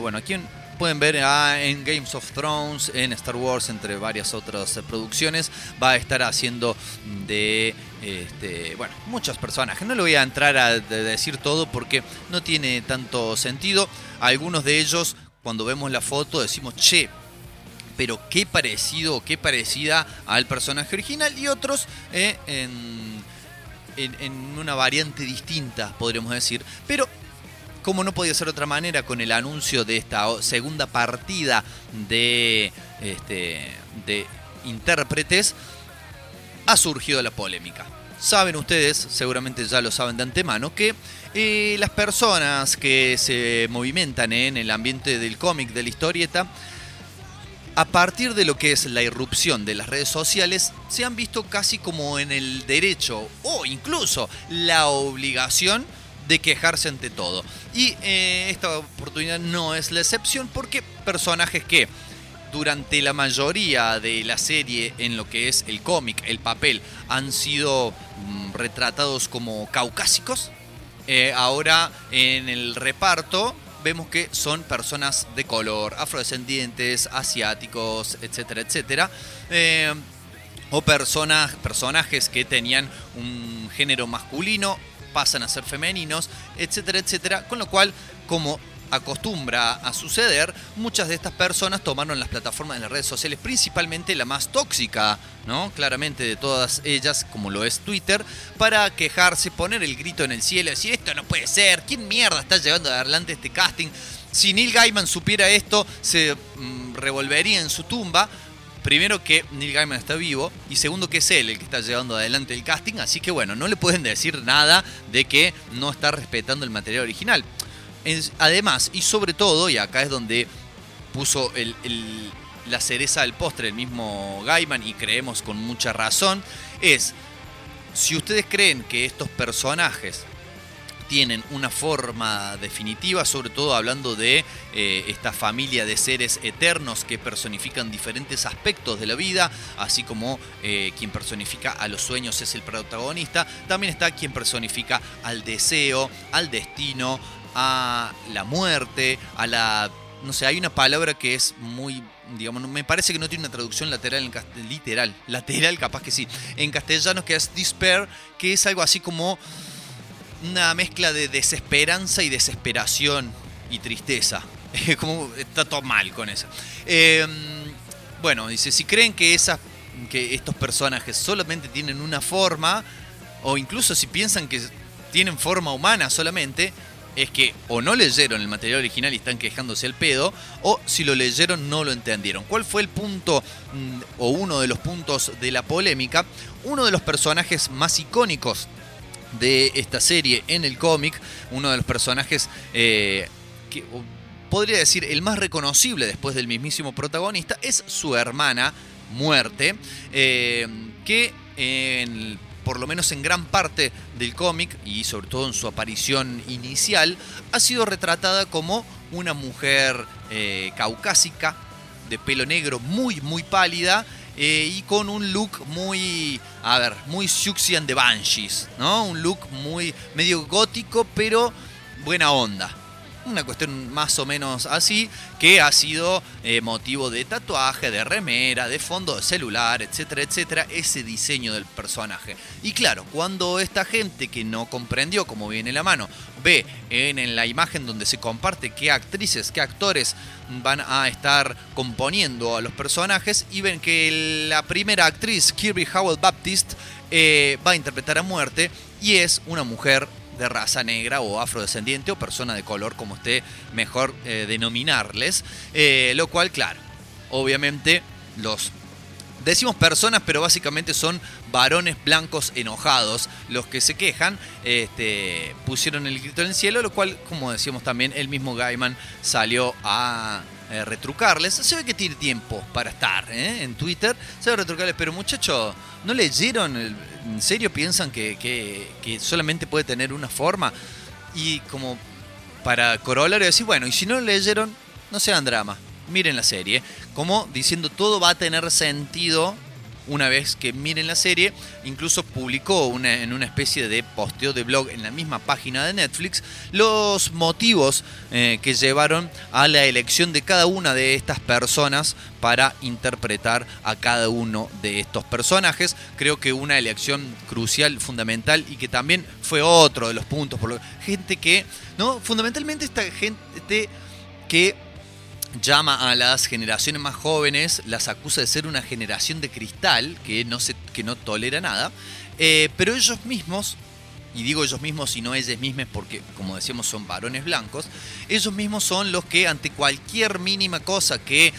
bueno, a quien pueden ver ah, en Games of Thrones, en Star Wars, entre varias otras eh, producciones, va a estar haciendo de, este, bueno, muchos personajes. No le voy a entrar a de- decir todo porque no tiene tanto sentido. Algunos de ellos, cuando vemos la foto, decimos, che, pero qué parecido, qué parecida al personaje original y otros eh, en, en- en una variante distinta, podríamos decir. Pero como no podía ser de otra manera con el anuncio de esta segunda partida de, este, de intérpretes, ha surgido la polémica. Saben ustedes, seguramente ya lo saben de antemano, que eh, las personas que se movimentan en el ambiente del cómic, de la historieta, a partir de lo que es la irrupción de las redes sociales, se han visto casi como en el derecho o incluso la obligación de quejarse ante todo. Y eh, esta oportunidad no es la excepción porque personajes que durante la mayoría de la serie en lo que es el cómic, el papel, han sido mm, retratados como caucásicos, eh, ahora en el reparto vemos que son personas de color, afrodescendientes, asiáticos, etcétera, etcétera. Eh, o personas, personajes que tenían un género masculino pasan a ser femeninos, etcétera, etcétera. Con lo cual, como acostumbra a suceder, muchas de estas personas tomaron las plataformas de las redes sociales, principalmente la más tóxica, ¿no? Claramente de todas ellas, como lo es Twitter, para quejarse, poner el grito en el cielo, decir esto no puede ser, ¿quién mierda está llevando adelante este casting? Si Neil Gaiman supiera esto, se mm, revolvería en su tumba. Primero que Neil Gaiman está vivo y segundo que es él el que está llevando adelante el casting, así que bueno, no le pueden decir nada de que no está respetando el material original. Además, y sobre todo, y acá es donde puso la cereza del postre el mismo Gaiman, y creemos con mucha razón, es, si ustedes creen que estos personajes tienen una forma definitiva, sobre todo hablando de eh, esta familia de seres eternos que personifican diferentes aspectos de la vida, así como eh, quien personifica a los sueños es el protagonista, también está quien personifica al deseo, al destino, a la muerte, a la... No sé, hay una palabra que es muy digamos, me parece que no tiene una traducción lateral, en literal, lateral capaz que sí, en castellano que es despair, que es algo así como una mezcla de desesperanza y desesperación y tristeza. como está todo mal con eso. Em, bueno, dice, si creen que, esas, que estos personajes solamente tienen una forma, o incluso si piensan que tienen forma humana solamente, es que o no leyeron el material original y están quejándose al pedo, o si lo leyeron no lo entendieron. ¿Cuál fue el punto mm, o uno de los puntos de la polémica? Uno de los personajes más icónicos de esta serie en el cómic, uno de los personajes eh, que podría decir el más reconocible después del mismísimo protagonista, es su hermana, Muerte, eh, que en por lo menos en gran parte del cómic y sobre todo en su aparición inicial, ha sido retratada como una mujer eh, caucásica, de pelo negro, muy, muy pálida. Eh, y con un look muy, a ver, muy Siouxian de Banshees, ¿no? Un look muy medio gótico, pero buena onda una cuestión más o menos así, que ha sido eh, motivo de tatuaje, de remera, de fondo de celular, etcétera, etcétera, ese diseño del personaje. Y claro, cuando esta gente que no comprendió cómo viene la mano, ve en, la imagen donde se comparte qué actrices, qué actores van a estar componiendo a los personajes y ven que la primera actriz, Kirby Howell Baptist, eh, va a interpretar a muerte y es una mujer de raza negra o afrodescendiente o persona de color, como esté mejor eh, denominarles. Eh, lo cual, claro, obviamente los... Decimos personas, pero básicamente son varones blancos enojados los que se quejan. Este, pusieron el grito en el cielo, lo cual, como decíamos también, el mismo Gaiman salió a eh, retrucarles. Se ve que tiene tiempo para estar en Twitter. Se ve retrucarles, pero muchachos, ¿no leyeron ¿En serio piensan que, solamente puede tener una forma? Y como para corolario decir, bueno, y si no leyeron, no sean drama, miren la serie. Como diciendo todo va a tener sentido una vez que miren la serie, incluso publicó una, en una especie de posteo de blog en la misma página de Netflix los motivos eh, que llevaron a la elección de cada una de estas personas para interpretar a cada uno de estos personajes. Creo que una elección crucial, fundamental y que también fue otro de los puntos por lo gente que, no, fundamentalmente esta gente que llama a las generaciones más jóvenes, las acusa de ser una generación de cristal que no, se, que no tolera nada, eh, pero ellos mismos, y digo ellos mismos y no ellas mismas porque como decíamos son varones blancos, ellos mismos son los que ante cualquier mínima cosa que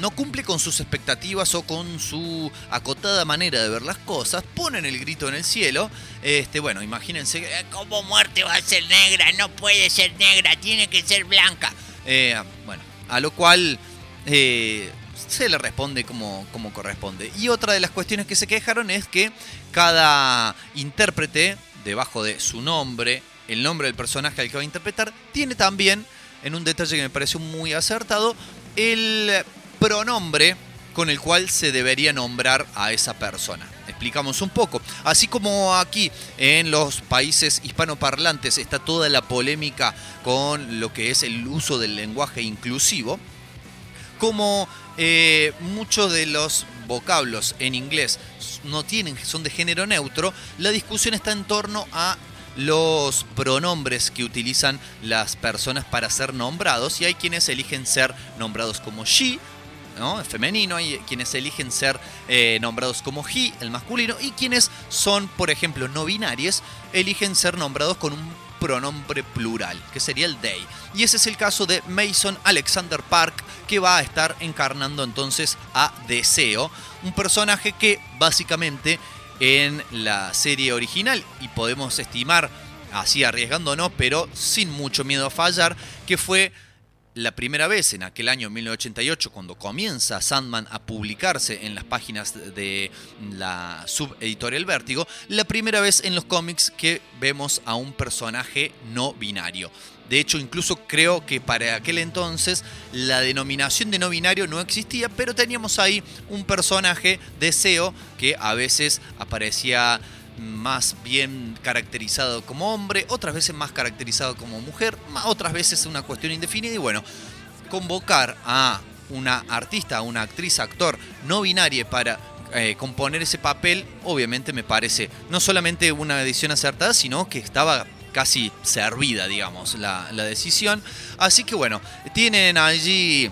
no cumple con sus expectativas o con su acotada manera de ver las cosas, ponen el grito en el cielo. Este, bueno, imagínense, eh, ¿cómo muerte va a ser negra? No puede ser negra, tiene que ser blanca. Eh, bueno, a lo cual eh, se le responde como, como corresponde. Y otra de las cuestiones que se quejaron es que cada intérprete, debajo de su nombre, el nombre del personaje al que va a interpretar, tiene también, en un detalle que me pareció muy acertado, el pronombre con el cual se debería nombrar a esa persona. Explicamos un poco. Así como aquí en los países hispanoparlantes está toda la polémica con lo que es el uso del lenguaje inclusivo, como eh, muchos de los vocablos en inglés no tienen, son de género neutro, la discusión está en torno a los pronombres que utilizan las personas para ser nombrados y hay quienes eligen ser nombrados como she, ¿no? femenino, hay quienes eligen ser eh, nombrados como he, el masculino, y quienes son, por ejemplo, no binarios, eligen ser nombrados con un pronombre plural, que sería el they. Y ese es el caso de Mason Alexander Park, que va a estar encarnando entonces a Deseo, un personaje que básicamente en la serie original, y podemos estimar, así arriesgándonos, pero sin mucho miedo a fallar, que fue la primera vez en aquel año 1988, cuando comienza Sandman a publicarse en las páginas de la subeditorial Vértigo, la primera vez en los cómics que vemos a un personaje no binario. De hecho, incluso creo que para aquel entonces la denominación de no binario no existía, pero teníamos ahí un personaje deseo que a veces aparecía más bien caracterizado como hombre, otras veces más caracterizado como mujer, otras veces una cuestión indefinida y bueno, convocar a una artista, a una actriz, actor no binaria para eh, componer ese papel, obviamente me parece no solamente una edición acertada, sino que estaba casi servida, digamos, la, la decisión. Así que bueno, tienen allí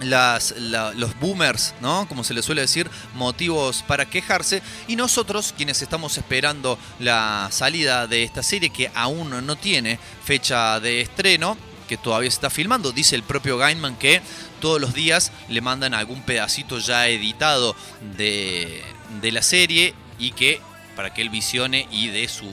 las, los boomers, ¿no? Como se les suele decir, motivos para quejarse. Y nosotros, quienes estamos esperando la salida de esta serie, que aún no tiene fecha de estreno, que todavía se está filmando, dice el propio Gaiman que todos los días le mandan algún pedacito ya editado de, de la serie y que para que él visione y dé su,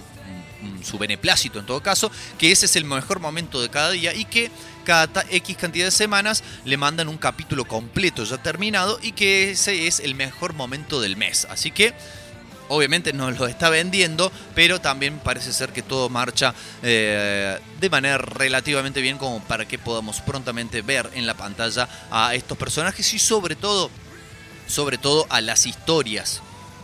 su beneplácito en todo caso, que ese es el mejor momento de cada día y que cada X cantidad de semanas le mandan un capítulo completo ya terminado y que ese es el mejor momento del mes. Así que obviamente nos lo está vendiendo, pero también parece ser que todo marcha eh, de manera relativamente bien como para que podamos prontamente ver en la pantalla a estos personajes y sobre todo, sobre todo a las historias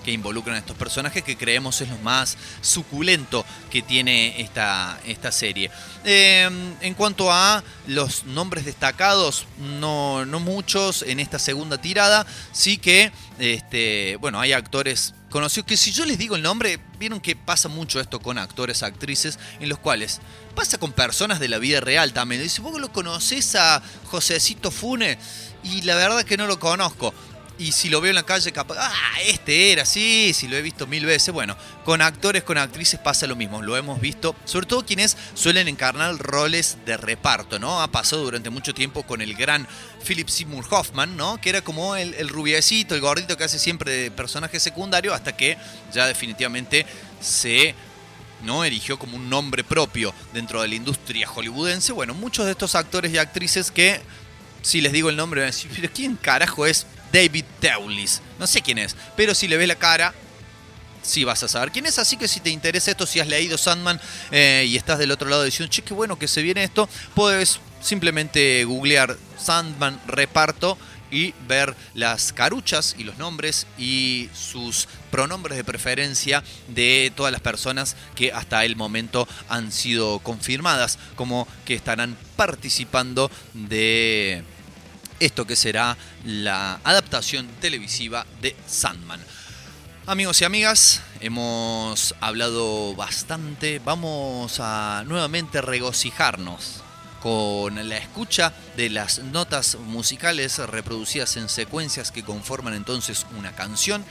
que involucran a estos personajes que creemos es lo más suculento que tiene esta, esta serie. Em, en cuanto a los nombres destacados, no, no muchos en esta segunda tirada, sí que este, bueno, hay actores conocidos que si yo les digo el nombre, vieron que pasa mucho esto con actores, actrices, en los cuales pasa con personas de la vida real también. Dice, vos lo conoces a Josecito Fune y la verdad que no lo conozco y si lo veo en la calle, capaz, ah, este era, sí, sí, lo he visto mil veces. Bueno, con actores, con actrices pasa lo mismo, lo hemos visto, sobre todo quienes suelen encarnar roles de reparto, ¿no? Ha pasado durante mucho tiempo con el gran Philip Seymour Hoffman, ¿no? Que era como el, el rubiecito, el gordito que hace siempre de personaje secundario, hasta que ya definitivamente se ¿no? erigió como un nombre propio dentro de la industria hollywoodense. Bueno, muchos de estos actores y actrices que, si les digo el nombre, van a decir, pero ¿quién carajo es David Teulis. No sé quién es, pero si le ves la cara, sí vas a saber quién es. Así que si te interesa esto, si has leído Sandman eh, y estás del otro lado diciendo, che, qué bueno que se viene esto, puedes simplemente googlear Sandman reparto y ver las caruchas y los nombres y sus pronombres de preferencia de todas las personas que hasta el momento han sido confirmadas como que estarán participando de esto que será la adaptación televisiva de Sandman. Amigos y amigas, hemos hablado bastante, vamos a nuevamente regocijarnos con la escucha de las notas musicales reproducidas en secuencias que conforman entonces una canción.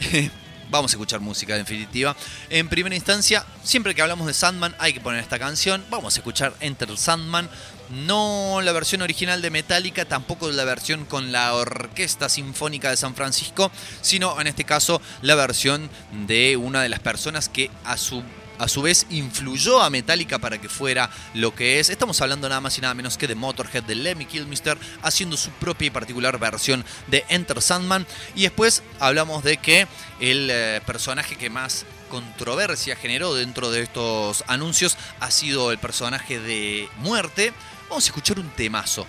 Vamos a escuchar música definitiva. En primera instancia, siempre que hablamos de Sandman hay que poner esta canción. Vamos a escuchar Enter Sandman, no la versión original de Metallica, tampoco la versión con la Orquesta Sinfónica de San Francisco, sino en este caso la versión de una de las personas que a su a su vez influyó a Metallica para que fuera lo que es. Estamos hablando nada más y nada menos que de Motorhead, de Lemmy Kilmister, haciendo su propia y particular versión de Enter Sandman. Y después hablamos de que el eh, personaje que más controversia generó dentro de estos anuncios ha sido el personaje de Muerte. Vamos a escuchar un temazo.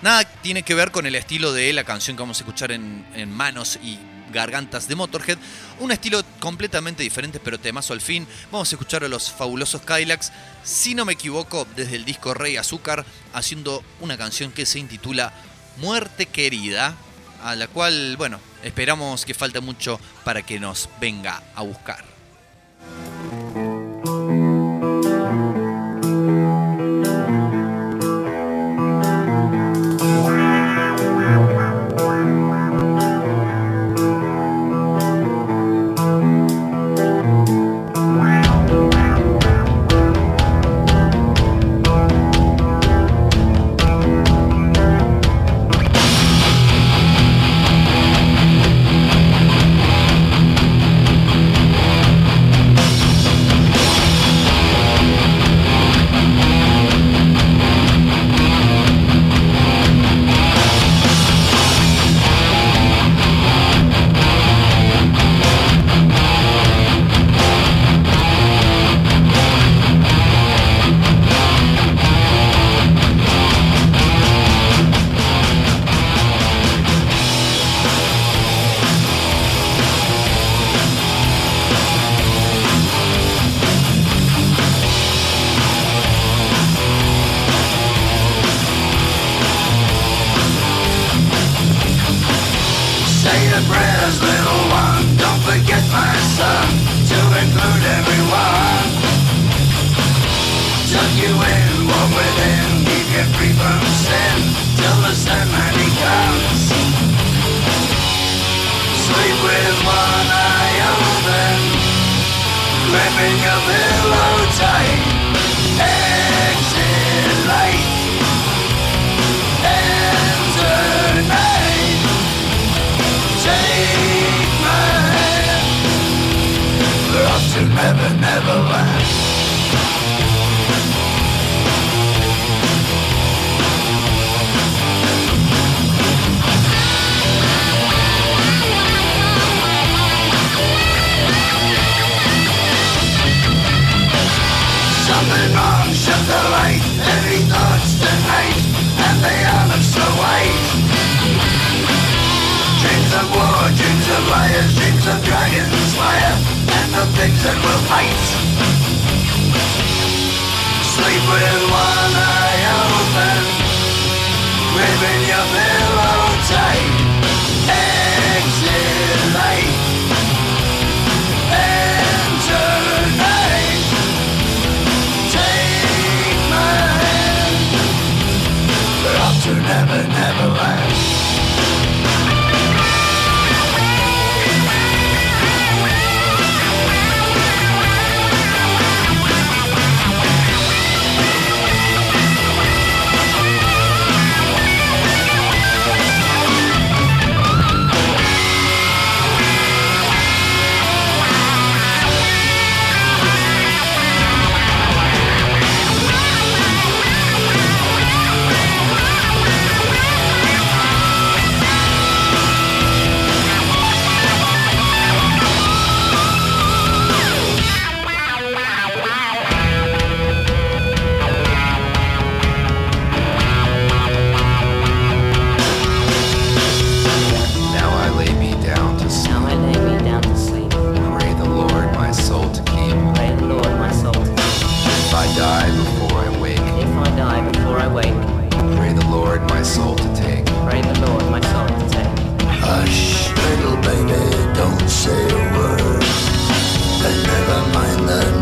Nada tiene que ver con el estilo de la canción que vamos a escuchar en, Manos y Gargantas de Motorhead. Un estilo completamente diferente, pero temazo al fin. Vamos a escuchar a los fabulosos Kylax, si no me equivoco, desde el disco Rey Azúcar, haciendo una canción que se intitula Muerte Querida, a la cual, bueno, esperamos que falte mucho para que nos venga a buscar.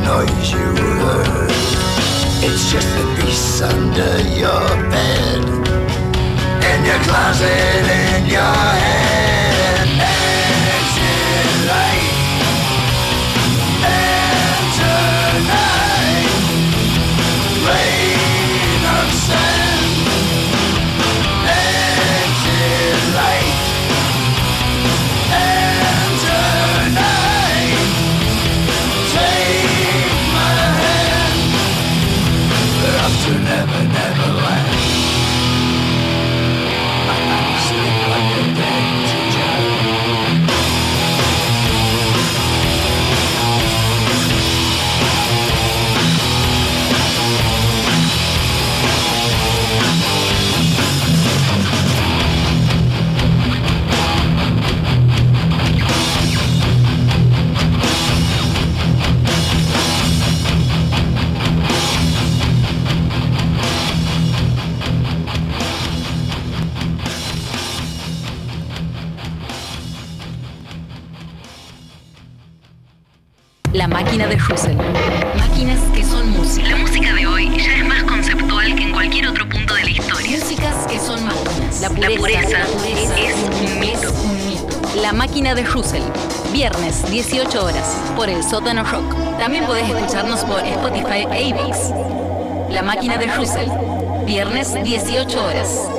Noise you heard. It's just the beast under your bed. In your closet, in your head. La pureza, es un mito. La máquina de Russell. Viernes, 18 horas, por el sótano rock. También podés escucharnos por Spotify e Avex. La máquina de Russell. Viernes, 18 horas.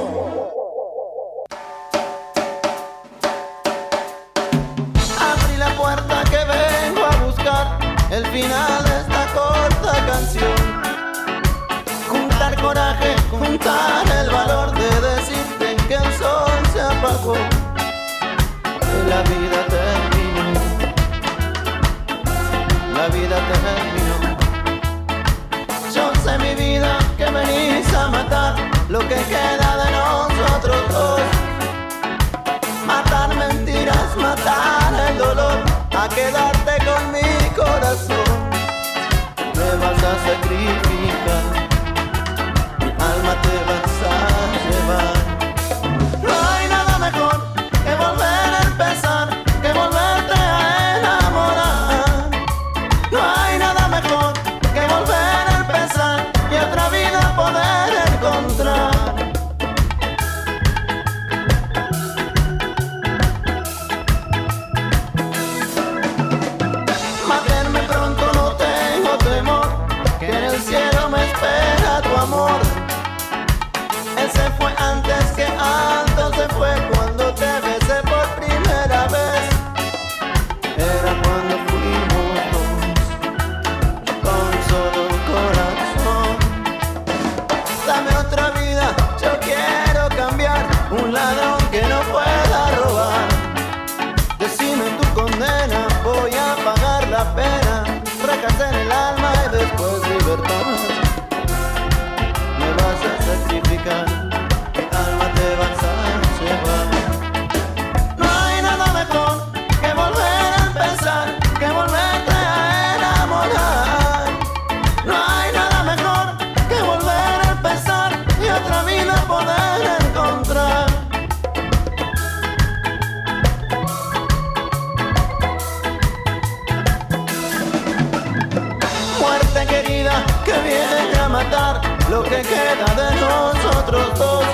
lo que queda de nosotros dos.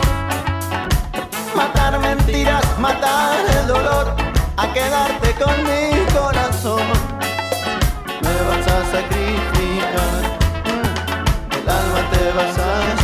Matar mentiras, matar el dolor, a quedarte con mi corazón. Me vas a sacrificar, el alma te vas a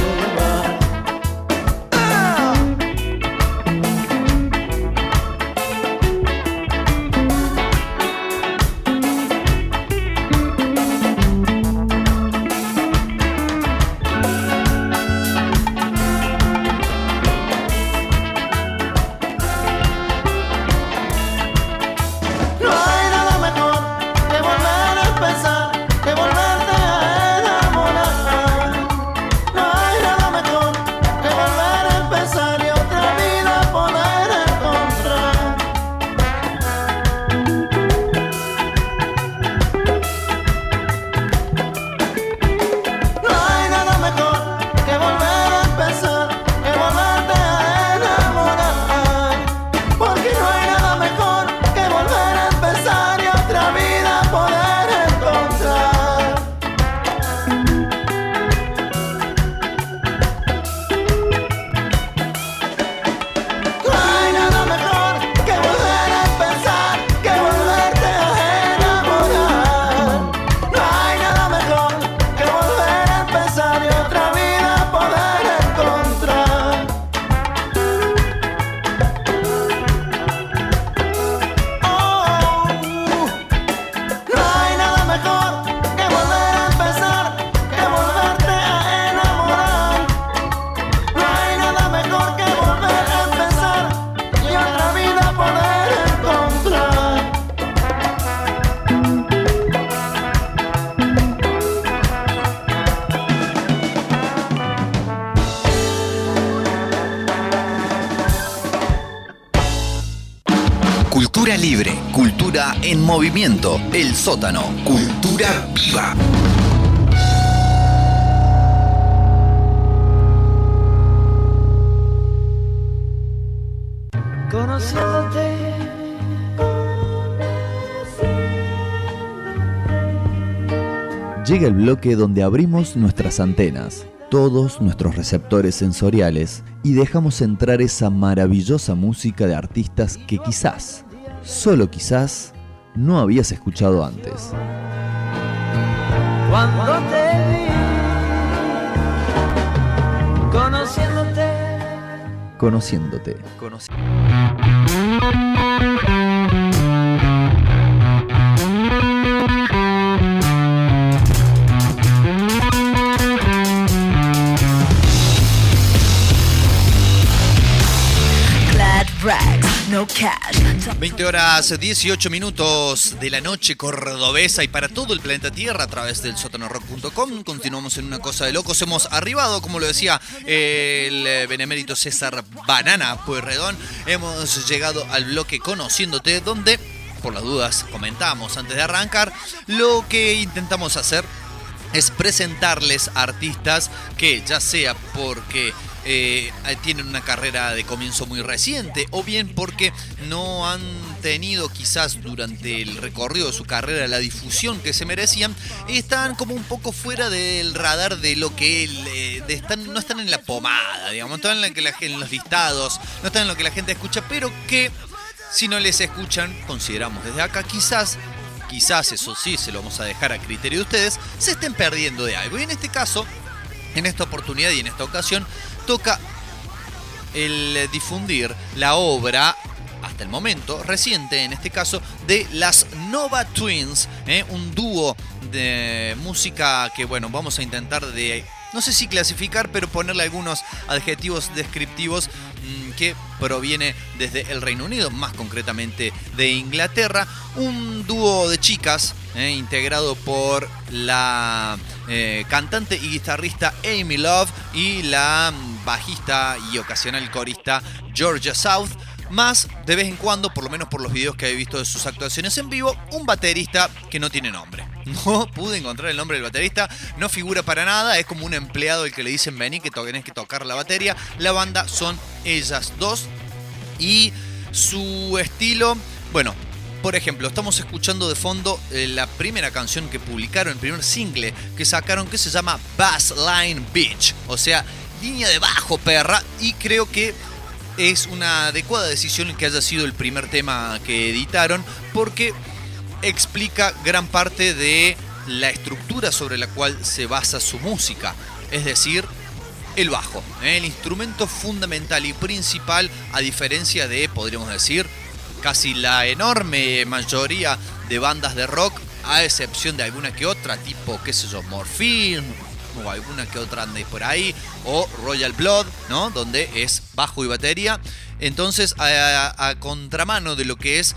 el sótano, cultura viva. Conociéndote. Llega el bloque donde abrimos nuestras antenas, todos nuestros receptores sensoriales y dejamos entrar esa maravillosa música de artistas que quizás, solo quizás, no habías escuchado antes. Cuando te vi, conociéndote. Conociéndote. Glad rags, no cash. 20 horas 18 minutos de la noche cordobesa y para todo el planeta Tierra a través del sotanorock.com. Continuamos en una cosa de locos. Hemos arribado, como lo decía el benemérito César Banana Pueyrredón. Hemos llegado al bloque Conociéndote, donde, por las dudas, comentamos antes de arrancar, lo que intentamos hacer es presentarles artistas que ya sea porque eh, tienen una carrera de comienzo muy reciente o bien porque no han tenido quizás durante el recorrido de su carrera la difusión que se merecían, están como un poco fuera del radar de lo que eh, de están, no están en la pomada, digamos, están en, los listados, no están en lo que la gente escucha, pero que si no les escuchan, consideramos desde acá, quizás quizás eso sí se lo vamos a dejar a criterio de ustedes, se estén perdiendo de algo. Y en este caso, en esta oportunidad y en esta ocasión, toca el difundir la obra, hasta el momento, reciente en este caso, de las Nova Twins, ¿eh? un dúo de música que, bueno, vamos a intentar de, no sé si clasificar, pero ponerle algunos adjetivos descriptivos mm, que proviene desde el Reino Unido, más concretamente de Inglaterra. Un dúo de chicas eh, integrado por la eh, cantante y guitarrista Amy Love y la mm, bajista y ocasional corista Georgia South. Más de vez en cuando, por lo menos por los videos que he visto de sus actuaciones en vivo, un baterista que no tiene nombre. No pude encontrar el nombre del baterista, no figura para nada, es como un empleado el que le dicen vení que tenés que tocar la batería. La banda son ellas dos y su estilo, bueno, por ejemplo, estamos escuchando de fondo eh, la primera canción que publicaron, el primer single que sacaron que se llama Bass Line Beach, o sea, línea de bajo perra y creo que es una adecuada decisión que haya sido el primer tema que editaron porque explica gran parte de la estructura sobre la cual se basa su música, es decir, el bajo, ¿eh? el instrumento fundamental y principal a diferencia de, podríamos decir, casi la enorme mayoría de bandas de rock, a excepción de alguna que otra, tipo, qué sé yo, Morphine, o alguna que otra ande por ahí, o Royal Blood, ¿no? Donde es bajo y batería. Entonces, a- a contramano de lo que es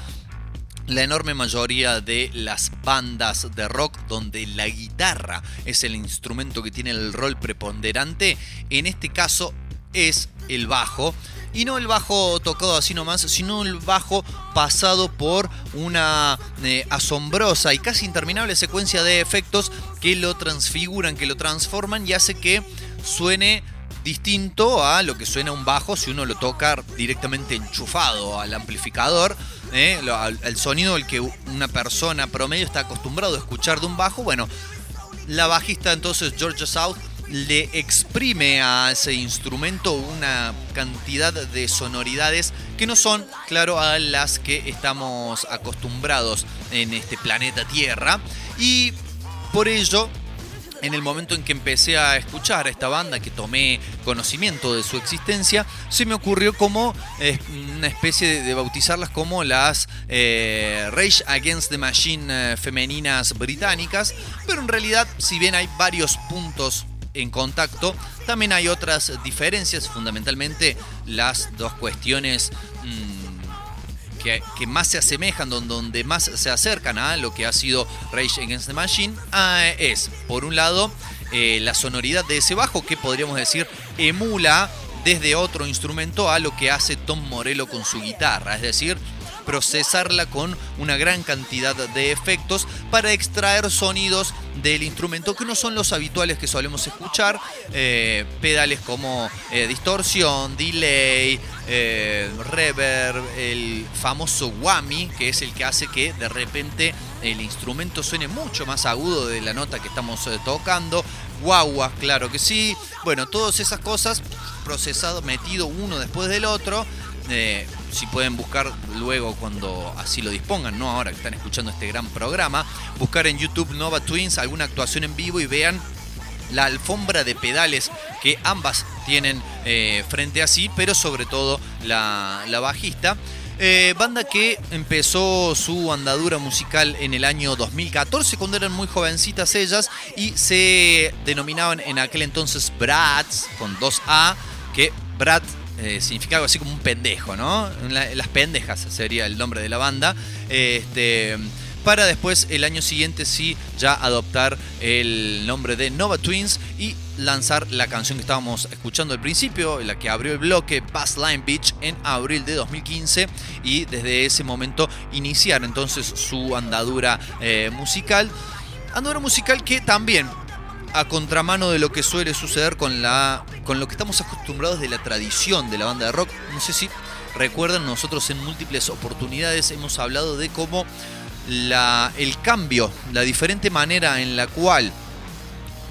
la enorme mayoría de las bandas de rock donde la guitarra es el instrumento que tiene el rol preponderante, en este caso es el bajo. Y no el bajo tocado así nomás, sino el bajo pasado por una eh, asombrosa y casi interminable secuencia de efectos que lo transfiguran, que lo transforman y hace que suene distinto a lo que suena un bajo si uno lo toca directamente enchufado al amplificador. ¿eh? Sonido al que una persona promedio está acostumbrado a escuchar de un bajo. Bueno, la bajista entonces Georgia South le exprime a ese instrumento una cantidad de sonoridades que no son, claro, a las que estamos acostumbrados en este planeta Tierra. Y por ello, en el momento en que empecé a escuchar a esta banda, que tomé conocimiento de su existencia, se me ocurrió como eh, una especie de, bautizarlas como las eh, Rage Against the Machine eh, femeninas británicas, pero en realidad, si bien hay varios puntos en contacto, también hay otras diferencias, fundamentalmente las dos cuestiones mm, que, más se asemejan, don- donde más se acercan a lo que ha sido Rage Against the Machine, es, por un lado, eh, la sonoridad de ese bajo, que podríamos decir emula desde otro instrumento a lo que hace Tom Morello con su guitarra. Es decir, procesarla con una gran cantidad de efectos para extraer sonidos del instrumento que no son los habituales que solemos escuchar, eh, pedales como eh, distorsión, delay, eh, reverb, el famoso whammy, que es el que hace que de repente el instrumento suene mucho más agudo de la nota que estamos tocando, guaguas, claro que sí, bueno, todas esas cosas procesado, metido uno después del otro. Si pueden buscar luego cuando así lo dispongan, no ahora que están escuchando este gran programa, buscar en YouTube Nova Twins alguna actuación en vivo y vean la alfombra de pedales que ambas tienen eh, frente a sí, pero sobre todo la, la bajista. Eh, banda que empezó su andadura musical en el año 2014, cuando eran muy jovencitas ellas y se denominaban en aquel entonces Brats, con 2A, que Brat eh, significa algo así como un pendejo, ¿no? La- las pendejas sería el nombre de la banda. Este, para después el año siguiente sí ya adoptar el nombre de Nova Twins y lanzar la canción que estábamos escuchando al principio, la que abrió el bloque Bass Line Beach en abril de 2015 y desde ese momento iniciar entonces su andadura eh, musical. Andadura musical que también a contramano de lo que suele suceder con, la, con lo que estamos acostumbrados de la tradición de la banda de rock. No sé si recuerdan, nosotros en múltiples oportunidades hemos hablado de cómo la, el cambio, la diferente manera en la cual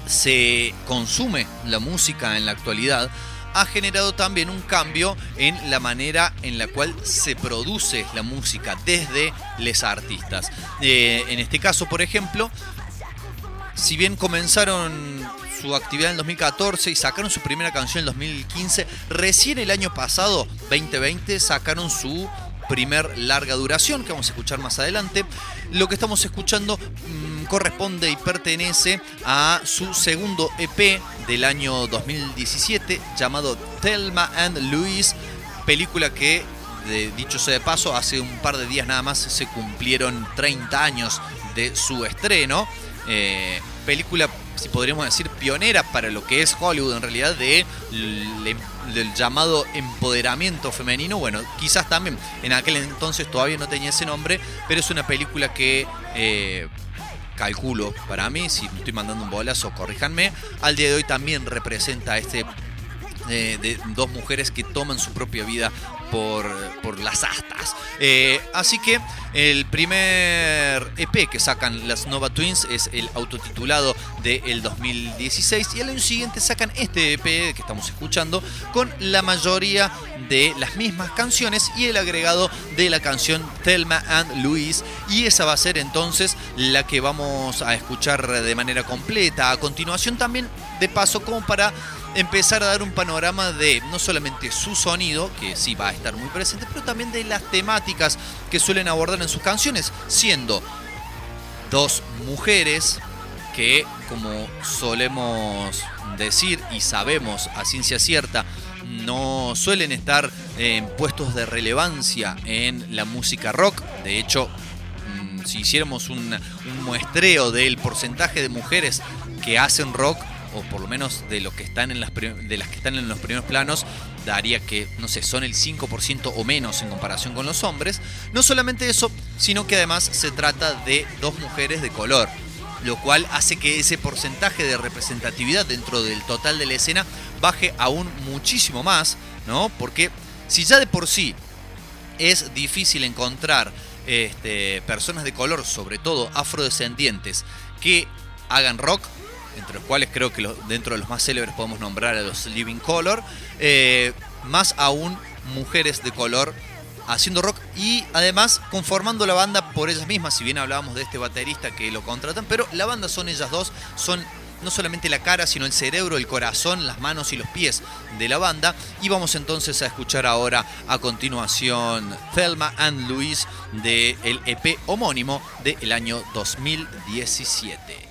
se consume la música en la actualidad ha generado también un cambio en la manera en la cual se produce la música desde los artistas. Eh, en este caso, por ejemplo, si bien comenzaron su actividad en 2014 y sacaron su primera canción en 2015, recién el año pasado, 2020, sacaron su primer larga duración que vamos a escuchar más adelante. Lo que estamos escuchando mm, corresponde y pertenece a su segundo EP del año 2017 llamado Thelma and Louise, película que de, dicho sea de paso, hace un par de días nada más se cumplieron 30 años de su estreno. Eh, película, si podríamos decir, pionera para lo que es Hollywood en realidad, de, le- del llamado empoderamiento femenino. Bueno, quizás también en aquel entonces todavía no tenía ese nombre, pero es una película que... eh, calculo para mí, si estoy mandando un bolazo, corríjanme, al día de hoy también representa este eh, de dos mujeres que toman su propia vida por, por las astas. Eh, así que el primer EP que sacan las Nova Twins es el autotitulado del 2016 y al año siguiente sacan este EP que estamos escuchando con la mayoría de las mismas canciones y el agregado de la canción Thelma and Louise y esa va a ser entonces la que vamos a escuchar de manera completa. A continuación también de paso como para empezar a dar un panorama de no solamente su sonido, que sí va a estar muy presente, pero también de las temáticas que suelen abordar en sus canciones, siendo dos mujeres que, como solemos decir y sabemos a ciencia cierta, no suelen estar en puestos de relevancia en la música rock. De hecho, mm, si hiciéramos un, un muestreo del porcentaje de mujeres que hacen rock, o por lo menos de lo que están en las de las que están en los primeros planos, daría que, no sé, son el 5% o menos en comparación con los hombres. No solamente eso, sino que además se trata de dos mujeres de color, lo cual hace que ese porcentaje de representatividad dentro del total de la escena baje aún muchísimo más, ¿no? Porque si ya de por sí es difícil encontrar este, personas de color, sobre todo afrodescendientes, que hagan rock, entre los cuales creo que dentro de los más célebres podemos nombrar a los Living Color, eh, más aún mujeres de color haciendo rock y además conformando la banda por ellas mismas, si bien hablábamos de este baterista que lo contratan, pero la banda son ellas dos, son no solamente la cara, sino el cerebro, el corazón, las manos y los pies de la banda. Y vamos entonces a escuchar ahora a continuación Thelma and Louise del EP homónimo del año 2017.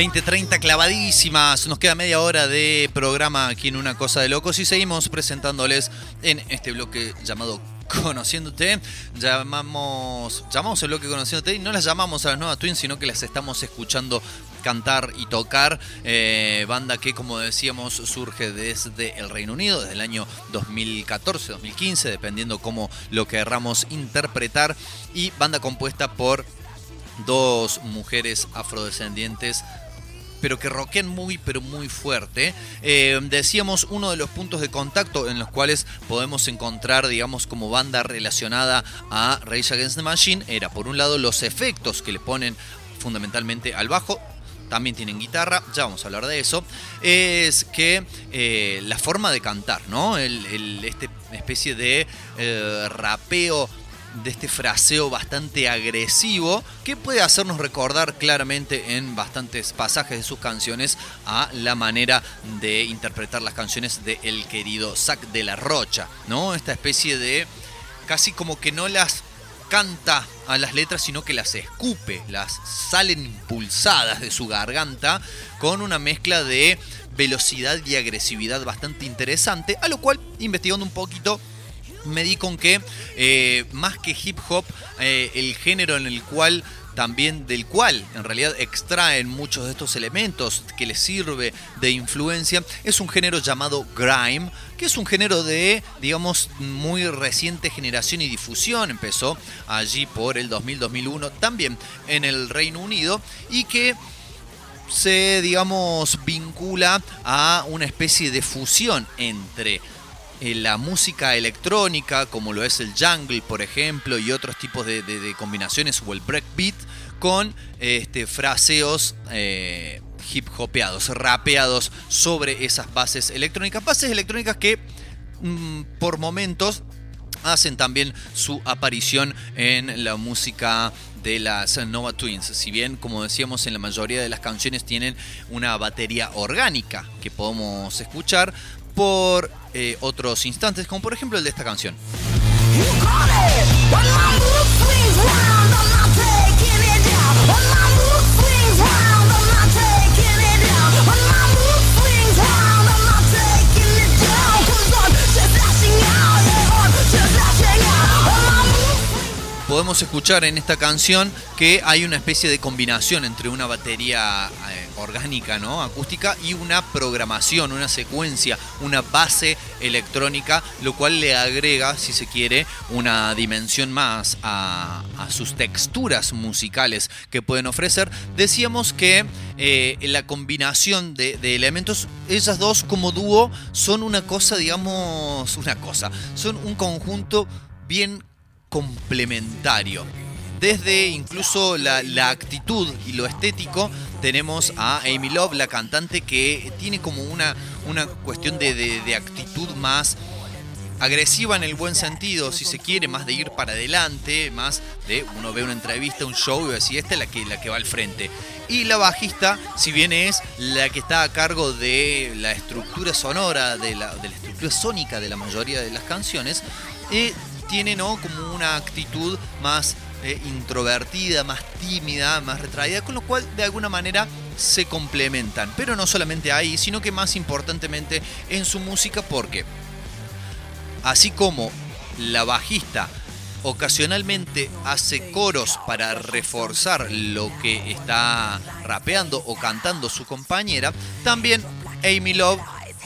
20.30 clavadísimas. Nos queda media hora de programa aquí en Una Cosa de Locos y seguimos presentándoles en este bloque llamado Conociéndote. Llamamos, llamamos el bloque Conociéndote y no las llamamos a las nuevas Twins, sino que las estamos escuchando cantar y tocar. Eh, banda que, como decíamos, surge desde el Reino Unido, desde el año 2014, 2015, dependiendo cómo lo querramos interpretar. Y banda compuesta por dos mujeres afrodescendientes pero que rockean muy, pero muy fuerte. Eh, decíamos uno de los puntos de contacto en los cuales podemos encontrar, digamos, como banda relacionada a Rage Against the Machine, era por un lado los efectos que le ponen fundamentalmente al bajo. También tienen guitarra, ya vamos a hablar de eso. Es que eh, la forma de cantar, ¿no? El- este especie de eh, rapeo de este fraseo bastante agresivo que puede hacernos recordar claramente en bastantes pasajes de sus canciones a la manera de interpretar las canciones de el querido Zac de la Rocha, ¿no? Esta especie de casi como que no las canta a las letras, sino que las escupe, las salen impulsadas de su garganta con una mezcla de velocidad y agresividad bastante interesante, a lo cual, investigando un poquito, me di con que eh, más que hip hop, eh, el género en el cual también del cual en realidad extraen muchos de estos elementos que les sirve de influencia, es un género llamado grime, que es un género de, digamos, muy reciente generación y difusión, empezó allí por el 2000-2001, también en el Reino Unido, y que se, digamos, vincula a una especie de fusión entre la música electrónica, como lo es el jungle, por ejemplo, y otros tipos de, combinaciones, o el breakbeat, con este, fraseos eh, hip hopeados, rapeados sobre esas bases electrónicas. Bases electrónicas que mm, por momentos hacen también su aparición en la música de las Nova Twins. Si bien, como decíamos, en la mayoría de las canciones tienen una batería orgánica que podemos escuchar por eh, otros instantes, como por ejemplo el de esta canción. Podemos escuchar en esta canción que hay una especie de combinación entre una batería eh, orgánica, ¿no? acústica, y una programación, una secuencia, una base electrónica, lo cual le agrega, si se quiere, una dimensión más a, sus texturas musicales que pueden ofrecer. Decíamos que eh, la combinación de, de elementos, esas dos como dúo, son una cosa, digamos, una cosa, son un conjunto bien complementario. Desde incluso la, actitud y lo estético, tenemos a Amy Love, la cantante, que tiene como una, una cuestión de, de- actitud más agresiva en el buen sentido, si se quiere, más de ir para adelante, más de uno ve una entrevista, un show y decir, esta es la que, la que va al frente. Y la bajista, si bien es la que está a cargo de la estructura sonora, de la, de la estructura sónica de la mayoría de las canciones, eh, tiene ¿no? como una actitud más eh, introvertida, más tímida, más retraída, con lo cual de alguna manera se complementan. Pero no solamente ahí, sino que más importantemente en su música, porque así como la bajista ocasionalmente hace coros para reforzar lo que está rapeando o cantando su compañera, también Amy Love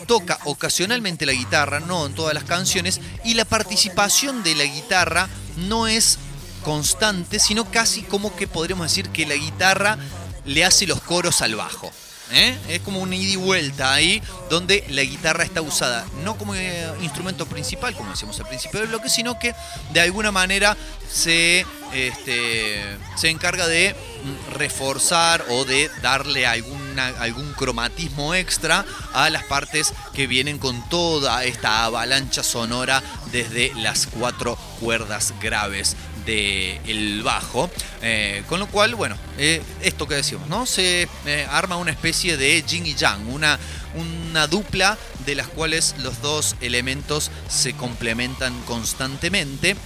toca ocasionalmente la guitarra, no en todas las canciones, y la participación de la guitarra no es constante, sino casi como que podríamos decir que la guitarra le hace los coros al bajo. ¿Eh? Es como una ida y vuelta ahí, donde la guitarra está usada no como eh, instrumento principal, como decíamos al principio del bloque, sino que de alguna manera se, este, se encarga de mm, reforzar o de darle algún cromatismo extra a las partes que vienen con toda esta avalancha sonora desde las cuatro cuerdas graves del bajo. Eh, con lo cual, bueno, eh, esto que decimos, ¿no? Se eh, arma una especie de yin y yang, una, una dupla de las cuales los dos elementos se complementan constantemente.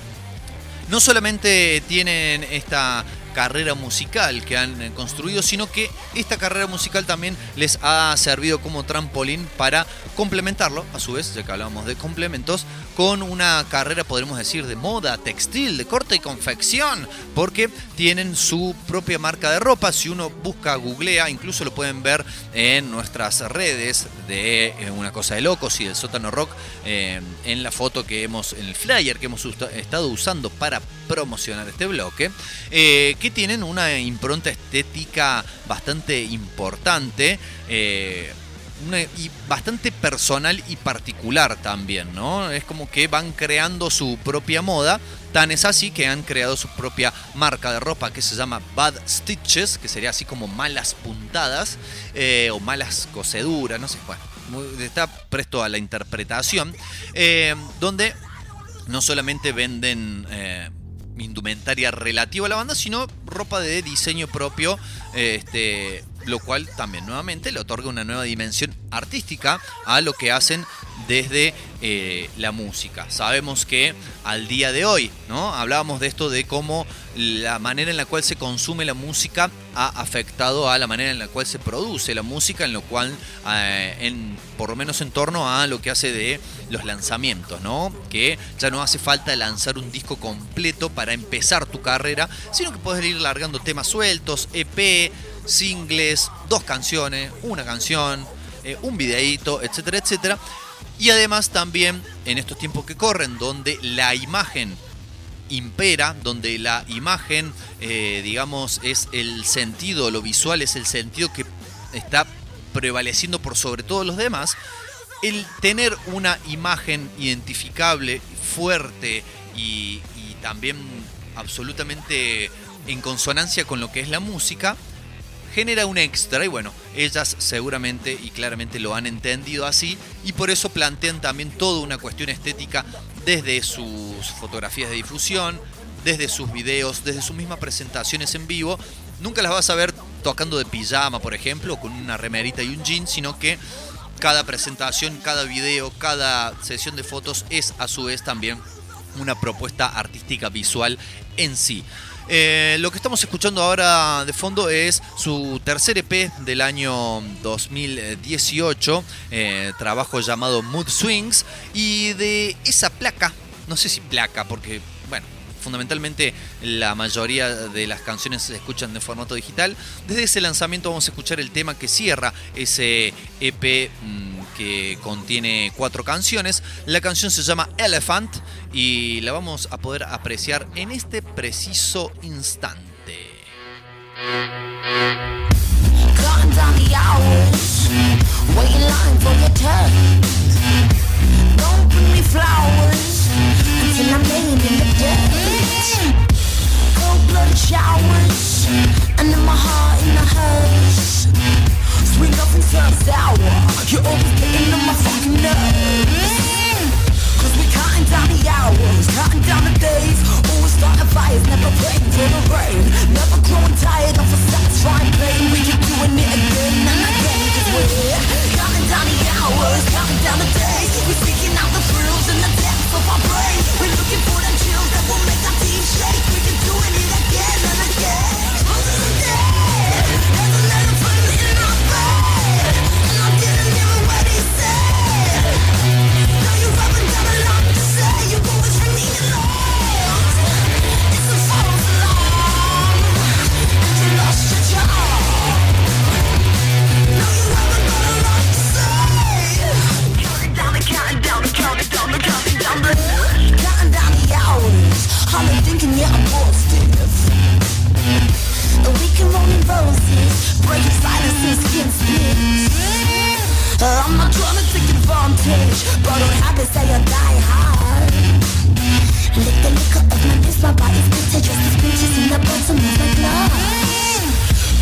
No solamente tienen esta carrera musical que han eh, construido, sino que esta carrera musical también les ha servido como trampolín para complementarlo, a su vez, ya que hablábamos de complementos, con una carrera, podremos decir, de moda, textil, de corte y confección, porque tienen su propia marca de ropa. Si uno busca, googlea, incluso lo pueden ver en nuestras redes de eh, Una Cosa de Locos y del Sótano Rock, eh, en la foto que hemos, en el flyer que hemos estado usando para promocionar este bloque, que tienen una impronta estética bastante importante. eh, y bastante personal y particular también, ¿no? Es como que van creando su propia moda. Tan es así que han creado su propia marca de ropa que se llama Bad Stitches, que sería así como malas puntadas eh, o malas coseduras, no sé, bueno, está presto a la interpretación, eh, donde no solamente venden indumentaria relativa a la banda, sino ropa de diseño propio, este, lo cual también nuevamente le otorga una nueva dimensión artística a lo que hacen desde eh, la música. Sabemos que al día de hoy, ¿no? Hablábamos de esto de cómo la manera en la cual se consume la música ha afectado a la manera en la cual se produce la música, en lo cual, eh, en, por lo menos en torno a lo que hace de los lanzamientos, ¿no? Que ya no hace falta lanzar un disco completo para empezar tu carrera, sino que puedes ir largando temas sueltos, EP, singles, dos canciones, una canción, eh, un videíto, etcétera, etcétera. Y además también en estos tiempos que corren, donde la imagen impera, donde la imagen, eh, digamos, es el sentido, lo visual es el sentido que está prevaleciendo por sobre todos los demás, el tener una imagen identificable, fuerte y, y también absolutamente en consonancia con lo que es la música, genera un extra y bueno, ellas seguramente y claramente lo han entendido así y por eso plantean también toda una cuestión estética desde sus fotografías de difusión, desde sus videos, desde sus mismas presentaciones en vivo. Nunca las vas a ver tocando de pijama, por ejemplo, con una remerita y un jean, sino que cada presentación, cada video, cada sesión de fotos es a su vez también una propuesta artística visual en sí. Eh, lo que estamos escuchando ahora de fondo es su tercer EP del año 2018, eh, trabajo llamado Mood Swings, y de esa placa, no sé si placa, porque, bueno, fundamentalmente la mayoría de las canciones se escuchan de formato digital. Desde ese lanzamiento vamos a escuchar el tema que cierra ese EP mm, que contiene cuatro canciones. La canción se llama Elephant y la vamos a poder apreciar en este preciso instante. Cold blood showers, and my heart in the. Sweet nothing turns sour. You're always getting on my fucking nerves. Cause we counting down the hours, counting down the days. Always starting fires, never waiting for the rain. Never growing tired of a satisfying pain. We keep doing it again and again. Cause we're counting down the hours, counting down the days. We're seeking out the thrills in the depths of our brain. We're looking for them thinking, yeah, I'm positive. A week and rolling roses, breaking silence and skin split. Uh, I'm not trying to take advantage, but don't have to say I die hard. Lick the liquor of my lips, my body's bitter, just as bitches in the bottom of my glass.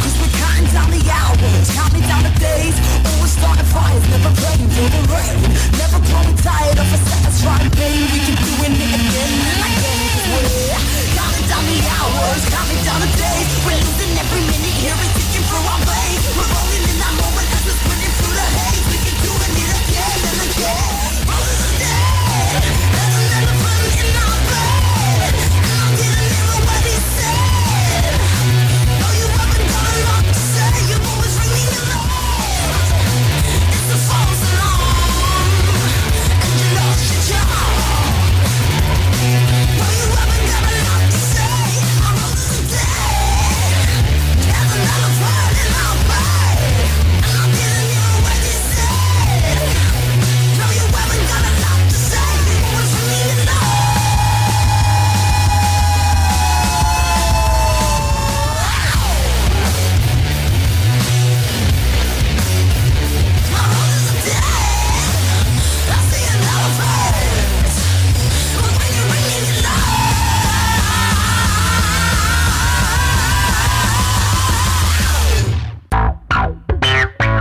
Cause we're counting down the hours, counting down the days Always starting fires, never praying for the rain Never growing tired of a satisfying pain We keep doing it again and again we're counting down the hours, counting down the days. We're losing every minute here and ticking through our veins. We're rolling in that moment as we're sprinting through the haze. We keep doing it again and again. Rolling the dead, there's an elephant in our bed. And I didn't hear what he said. No, you haven't a lot to say. You're always ringing alarm.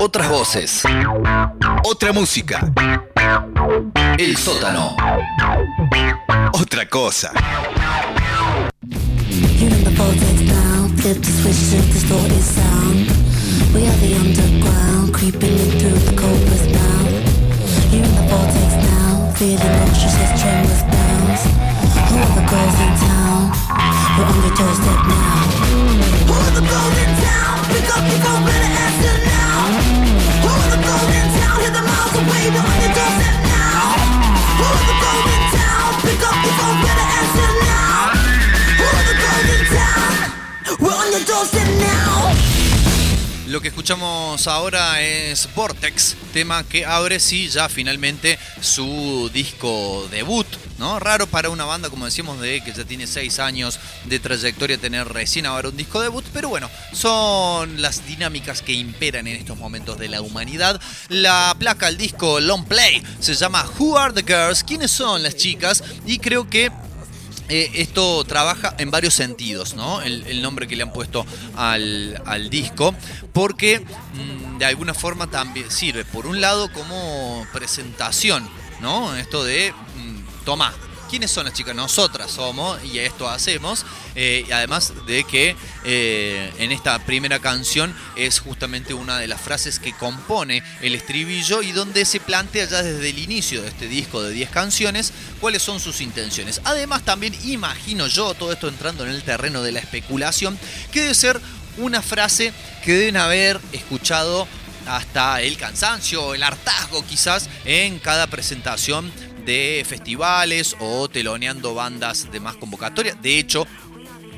Otras voces. Otra música. El sótano. Otra cosa. Escuchamos ahora es Vortex, tema que abre sí ya finalmente su disco debut, ¿no? Raro para una banda, como decíamos, de que ya tiene seis años de trayectoria tener recién ahora un disco debut, pero bueno, son las dinámicas que imperan en estos momentos de la humanidad. La placa, el disco Long Play, se llama Who Are the Girls? ¿Quiénes son las chicas? Y creo que eh, esto trabaja en varios sentidos, ¿no? El, nombre que le han puesto al, al disco, porque mm, de alguna forma también sirve, por un lado, como presentación, ¿no? Esto de, mm, toma, ¿quiénes son las chicas? Nosotras somos y esto hacemos, eh, además de que eh, en esta primera canción es justamente una de las frases que compone el estribillo y donde se plantea ya desde el inicio de este disco de 10 canciones cuáles son sus intenciones. Además también imagino yo, todo esto entrando en el terreno de la especulación, que debe ser una frase que deben haber escuchado hasta el cansancio, el hartazgo quizás en cada presentación de festivales o teloneando bandas de más convocatoria. De hecho,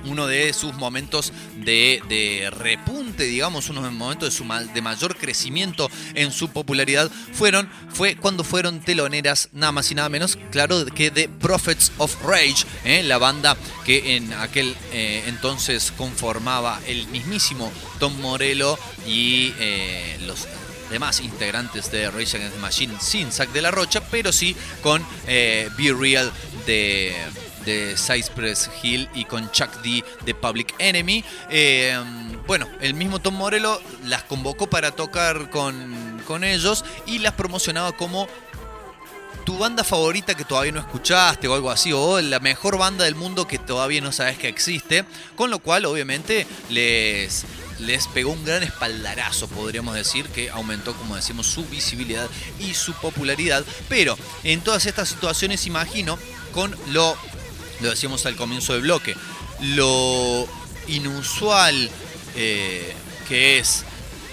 uno de sus momentos de, de repunte, digamos, unos momentos de, su de mayor crecimiento en su popularidad fueron, fue cuando fueron teloneras nada más y nada menos, claro, que de Prophets of Rage, ¿eh? la banda que en aquel eh, entonces conformaba el mismísimo Tom Morello y eh, los demás integrantes de Rage Against Machine sin Zack de la Rocha, pero sí con eh, Be Real de, de Cypress Hill y con Chuck D de Public Enemy. Eh, bueno, el mismo Tom Morello las convocó para tocar con, con ellos y las promocionaba como tu banda favorita que todavía no escuchaste o algo así, o la mejor banda del mundo que todavía no sabes que existe, con lo cual obviamente les, les pegó un gran espaldarazo, podríamos decir, que aumentó, como decimos, su visibilidad y su popularidad, pero en todas estas situaciones imagino con lo, lo decíamos al comienzo del bloque, lo inusual eh, que es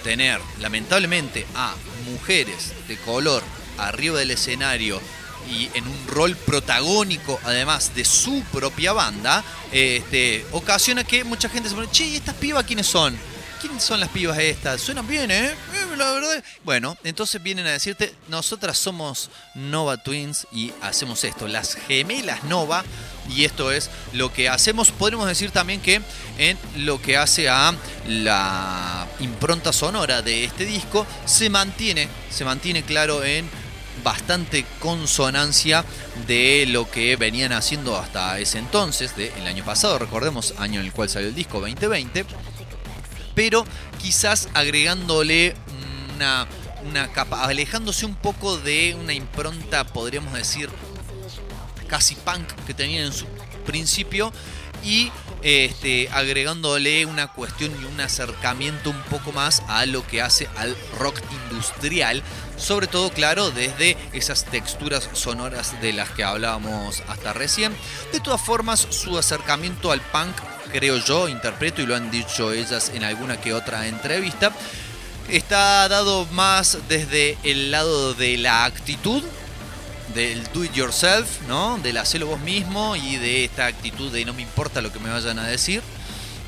tener lamentablemente a mujeres de color arriba del escenario y en un rol protagónico además de su propia banda, este, ocasiona que mucha gente se pone, che, ¿y estas pibas quiénes son? ¿Quién son las pibas estas? Suenan bien, ¿eh? Eh, La verdad. Bueno, entonces vienen a decirte, nosotras somos Nova Twins y hacemos esto, las gemelas Nova. Y esto es lo que hacemos. Podríamos decir también que en lo que hace a la impronta sonora de este disco, se mantiene, se mantiene claro en bastante consonancia de lo que venían haciendo hasta ese entonces, del año pasado, recordemos, año en el cual salió el disco 2020, pero quizás agregándole una, una capa, alejándose un poco de una impronta, podríamos decir, casi punk que tenían en su principio y este, agregándole una cuestión y un acercamiento un poco más a lo que hace al rock industrial, sobre todo claro desde esas texturas sonoras de las que hablábamos hasta recién. De todas formas, su acercamiento al punk, creo yo, interpreto y lo han dicho ellas en alguna que otra entrevista, está dado más desde el lado de la actitud del do it yourself, ¿no? Del hacerlo vos mismo y de esta actitud de no me importa lo que me vayan a decir,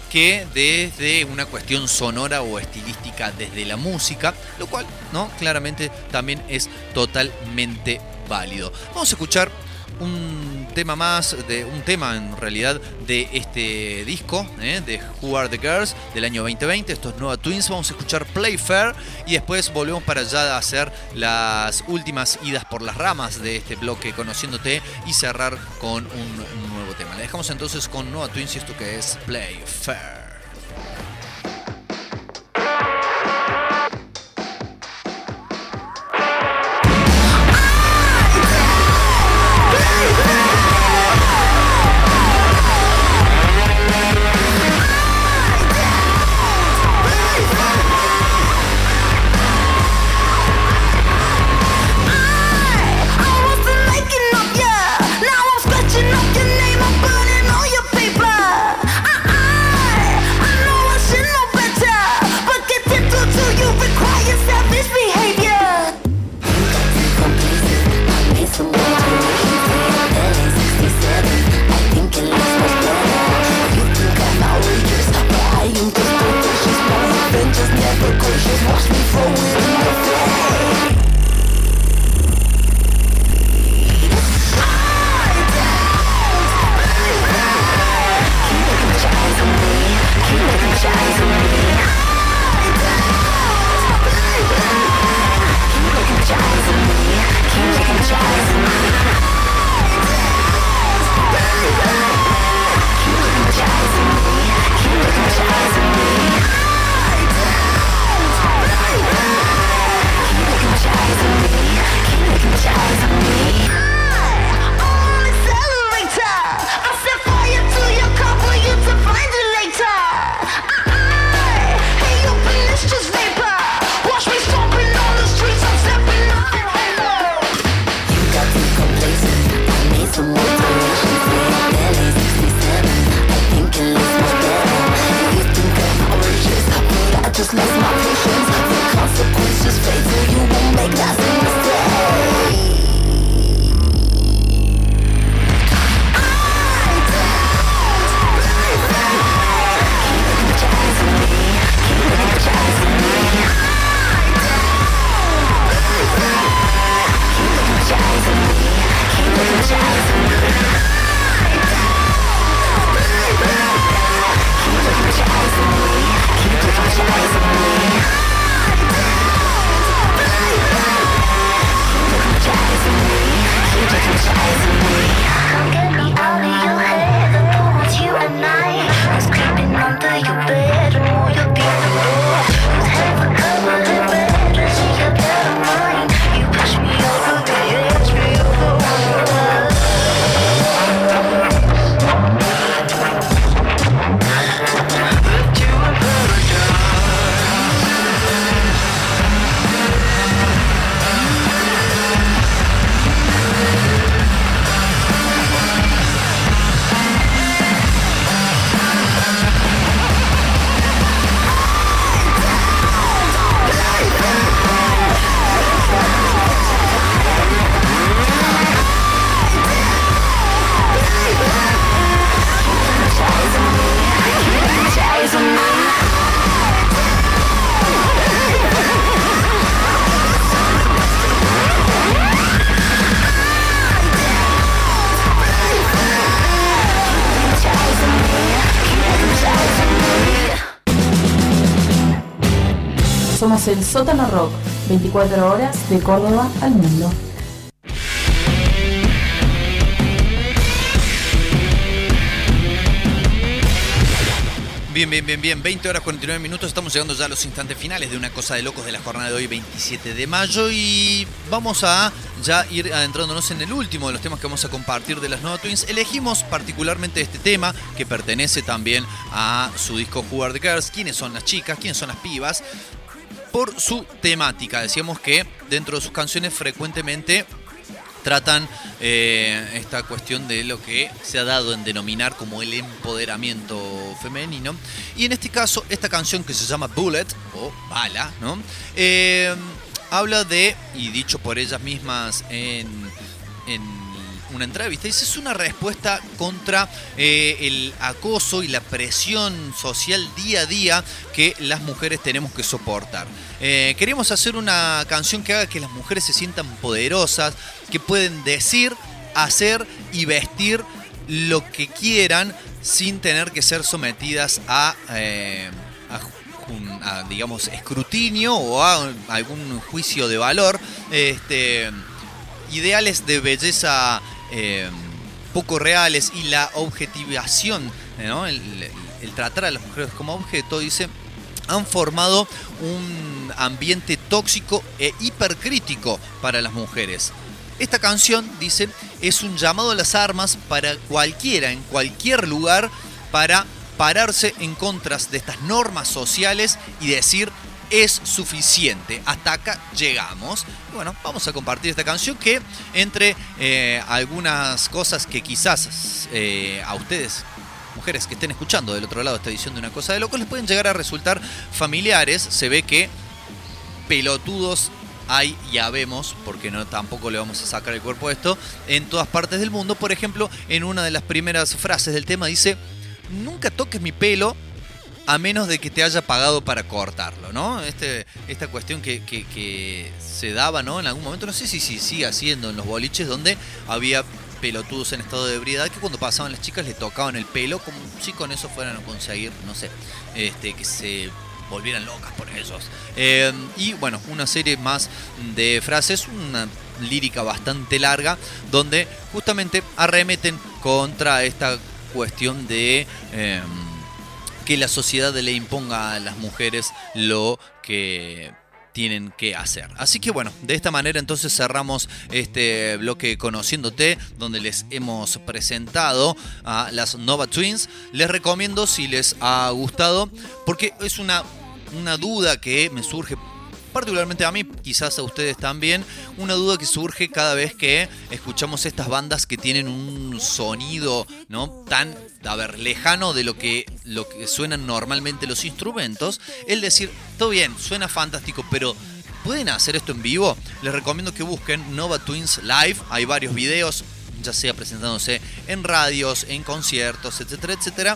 que desde una cuestión sonora o estilística desde la música, lo cual, ¿no? Claramente también es totalmente válido. Vamos a escuchar un tema más, de un tema en realidad de este disco, ¿eh? de Who Are the Girls del año 2020. Estos es Nova Twins. Vamos a escuchar Play Fair y después volvemos para allá a hacer las últimas idas por las ramas de este bloque Conociéndote y cerrar con un nuevo tema. Le dejamos entonces con Nova Twins y esto que es Play Fair. El Sótano Rock, 24 horas de Córdoba al mundo. Bien, bien, bien, bien. 20 horas 49 minutos. Estamos llegando ya a los instantes finales de una cosa de locos de la jornada de hoy, 27 de mayo. Y vamos a ya ir adentrándonos en el último de los temas que vamos a compartir de las Nova Twins. Elegimos particularmente este tema que pertenece también a su disco Who Are the Girls. ¿Quiénes son las chicas? ¿Quiénes son las pibas? Por su temática. Decíamos que dentro de sus canciones frecuentemente tratan eh, esta cuestión de lo que se ha dado en denominar como el empoderamiento femenino. Y en este caso, esta canción que se llama Bullet, o Bala, ¿no? Eh, habla de, y dicho por ellas mismas en, en una entrevista, dice, es una respuesta contra eh, el acoso y la presión social día a día que las mujeres tenemos que soportar. Eh, queremos hacer una canción que haga que las mujeres se sientan poderosas, que pueden decir, hacer y vestir lo que quieran sin tener que ser sometidas a, eh, a digamos, escrutinio o a algún juicio de valor. Este, ideales de belleza eh, poco reales y la objetivación, ¿no? el, tratar a las mujeres como objeto, dice, han formado un ambiente tóxico e hipercrítico para las mujeres. Esta canción, dice, es un llamado a las armas para cualquiera, en cualquier lugar, para pararse en contra de estas normas sociales y decir es suficiente. Hasta acá llegamos. Bueno, vamos a compartir esta canción que entre eh, algunas cosas que quizás eh, a ustedes mujeres que estén escuchando del otro lado esta edición de Una Cosa de Locos les pueden llegar a resultar familiares. Se ve que pelotudos hay, ya vemos, porque no tampoco le vamos a sacar el cuerpo a esto, en todas partes del mundo. Por ejemplo, en una de las primeras frases del tema dice, nunca toques mi pelo a menos de que te haya pagado para cortarlo, ¿no? Este, esta cuestión que, que- se daba, ¿no? En algún momento, no sé si, si sigue haciendo en los boliches donde había pelotudos en estado de ebriedad que cuando pasaban las chicas le tocaban el pelo como si con eso fueran a conseguir, no sé, este, que se volvieran locas por ellos. Eh, y bueno, una serie más de frases, una lírica bastante larga, donde justamente arremeten contra esta cuestión de eh, que la sociedad le imponga a las mujeres lo que tienen que hacer. Así que bueno, de esta manera entonces cerramos este bloque Conociéndote, donde les hemos presentado a las Nova Twins. Les recomiendo si les ha gustado, porque es una, una duda que me surge particularmente a mí, quizás a ustedes también, una duda que surge cada vez que escuchamos estas bandas que tienen un sonido no tan a ver, lejano de lo que, lo que suenan normalmente los instrumentos, el decir, todo bien, suena fantástico, pero ¿pueden hacer esto en vivo? Les recomiendo que busquen Nova Twins Live, hay varios videos, ya sea presentándose en radios, en conciertos, etcétera, etcétera,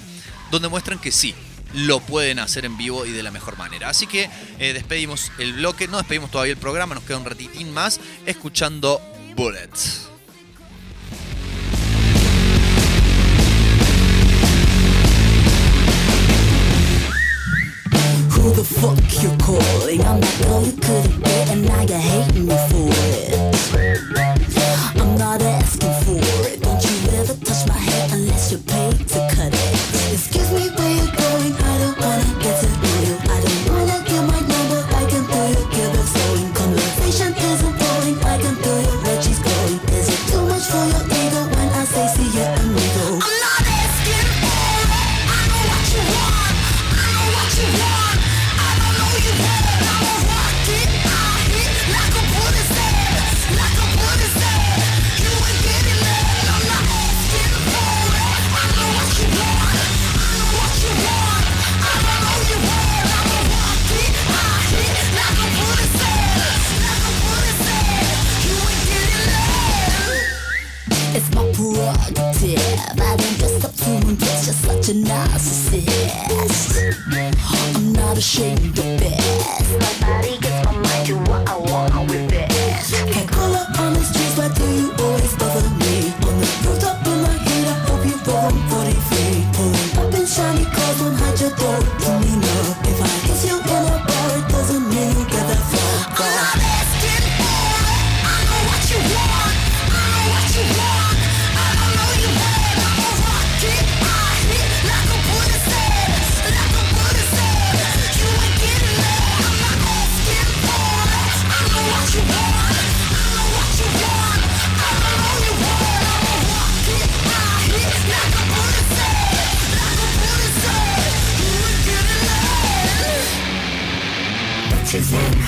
donde muestran que sí, lo pueden hacer en vivo y de la mejor manera. Así que eh, despedimos el bloque, no despedimos todavía el programa, nos queda un ratitín más escuchando Bullets. Who the fuck you calling? I'm that girl you couldn't get and now you're hating me for it. I'm not asking for it. Don't you ever touch my hair unless you're paid to I'm not ashamed Nazism.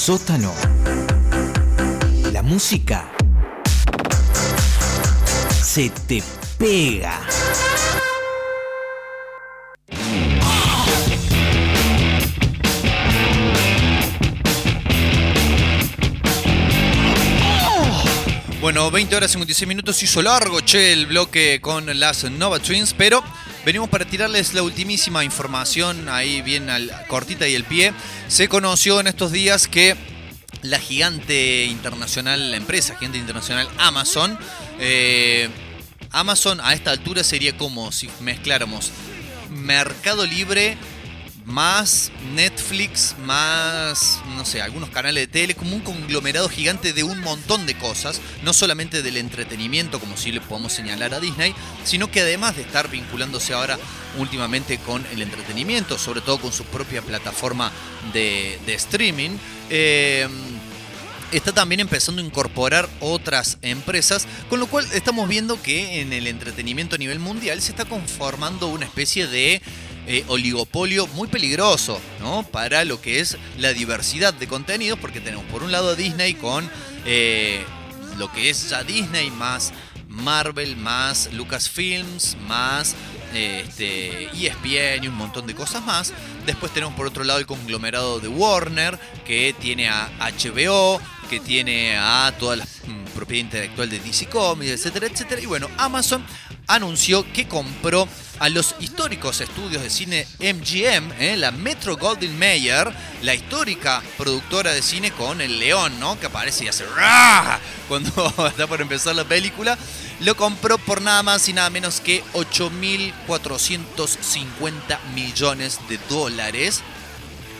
Sótano. La música se te pega. Bueno, 20 horas 56 minutos hizo largo, che, el bloque con las Nova Twins, pero venimos para tirarles la ultimísima información, ahí bien cortita y el pie. Se conoció en estos días que la gigante internacional, la empresa gigante internacional Amazon, eh, Amazon a esta altura sería como si mezcláramos Mercado Libre más Netflix, más, no sé, algunos canales de tele, como un conglomerado gigante de un montón de cosas, no solamente del entretenimiento, como si le podemos señalar a Disney, sino que además de estar vinculándose ahora últimamente con el entretenimiento, sobre todo con su propia plataforma de, streaming, eh, está también empezando a incorporar otras empresas, con lo cual estamos viendo que en el entretenimiento a nivel mundial se está conformando una especie de eh, oligopolio muy peligroso, ¿no? Para lo que es la diversidad de contenidos, porque tenemos por un lado a Disney con eh, lo que es ya Disney más Marvel, más Lucasfilms, más este, ESPN y un montón de cosas más. Después tenemos por otro lado el conglomerado de Warner, que tiene a HBO, que tiene a toda la mm, propiedad intelectual de DC Comics, etcétera, etcétera. Y bueno, Amazon anunció que compró a los históricos estudios de cine MGM, ¿eh? la Metro Goldwyn Mayer, la histórica productora de cine con el león, ¿no? Que aparece y hace cuando está por empezar la película. Lo compró por nada más y nada menos que 8.450 millones de dólares.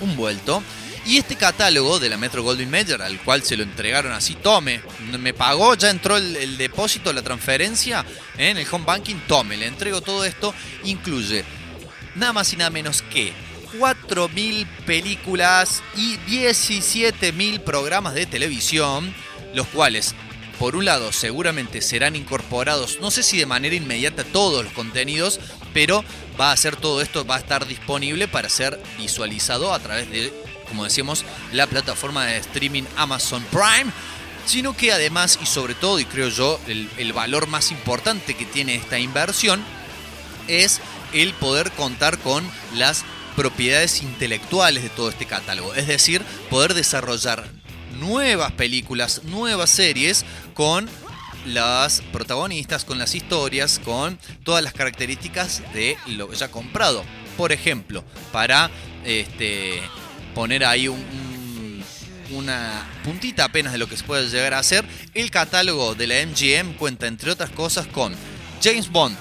Un vuelto. Y este catálogo de la Metro Goldwyn Mayer, al cual se lo entregaron así, tome, me pagó, ya entró el, depósito, la transferencia en el home banking, tome, le entrego todo esto, incluye nada más y nada menos que 4.000 películas y 17.000 programas de televisión, los cuales, por un lado, seguramente serán incorporados, no sé si de manera inmediata todos los contenidos, pero va a ser todo esto, va a estar disponible para ser visualizado a través de como decíamos, la plataforma de streaming Amazon Prime, sino que además y sobre todo, y creo yo, el, el, valor más importante que tiene esta inversión es el poder contar con las propiedades intelectuales de todo este catálogo, es decir, poder desarrollar nuevas películas, nuevas series con las protagonistas, con las historias, con todas las características de lo ya comprado. Por ejemplo, para este, poner ahí un, un, una puntita apenas de lo que se puede llegar a hacer, el catálogo de la MGM cuenta, entre otras cosas, con James Bond,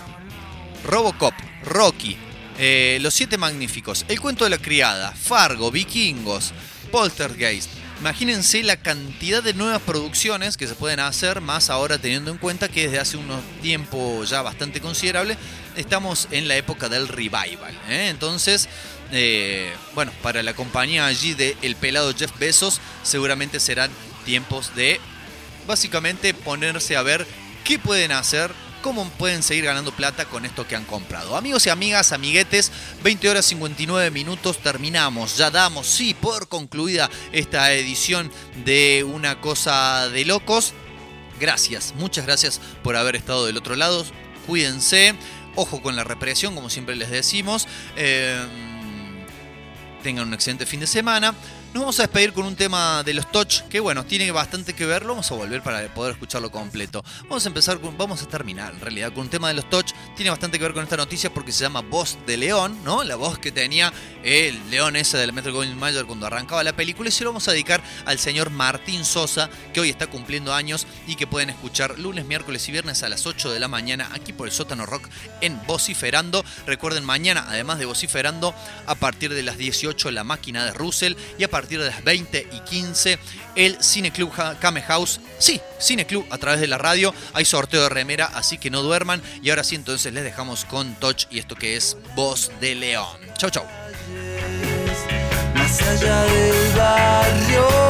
Robocop, Rocky, eh, Los Siete Magníficos, El Cuento de la Criada, Fargo, Vikingos, Poltergeist. Imagínense la cantidad de nuevas producciones que se pueden hacer, más ahora teniendo en cuenta que desde hace unos tiempo ya bastante considerable estamos en la época del revival. ¿eh? Entonces, eh, bueno, para la compañía allí de El Pelado Jeff Bezos, seguramente serán tiempos de básicamente ponerse a ver qué pueden hacer, cómo pueden seguir ganando plata con esto que han comprado. Amigos y amigas, amiguetes, 20 horas 59 minutos, terminamos, ya damos, sí, por concluida esta edición de Una Cosa de Locos. Gracias, muchas gracias por haber estado del otro lado. Cuídense, ojo con la represión, como siempre les decimos. Eh, tengan un excelente fin de semana. Nos vamos a despedir con un tema de los Touch, que bueno, tiene bastante que verlo. Vamos a volver para poder escucharlo completo. Vamos a empezar con, vamos a terminar en realidad con un tema de los Touch. Tiene bastante que ver con esta noticia porque se llama Voz de León, ¿no? La voz que tenía el león ese del Metro Goldwyn Mayer cuando arrancaba la película. Y se lo vamos a dedicar al señor Martín Sosa, que hoy está cumpliendo años y que pueden escuchar lunes, miércoles y viernes a las 8 de la mañana aquí por el sótano rock en Vociferando. Recuerden, mañana, además de Vociferando, a partir de las 18 la máquina de Russell y a partir de las 20 y 15 el Cine Club Came House. Sí, Cine Club a través de la radio. Hay sorteo de remera, así que no duerman. Y ahora sí, entonces les dejamos con Touch y esto que es Voz de León. Chau, chau. Más allá del barrio.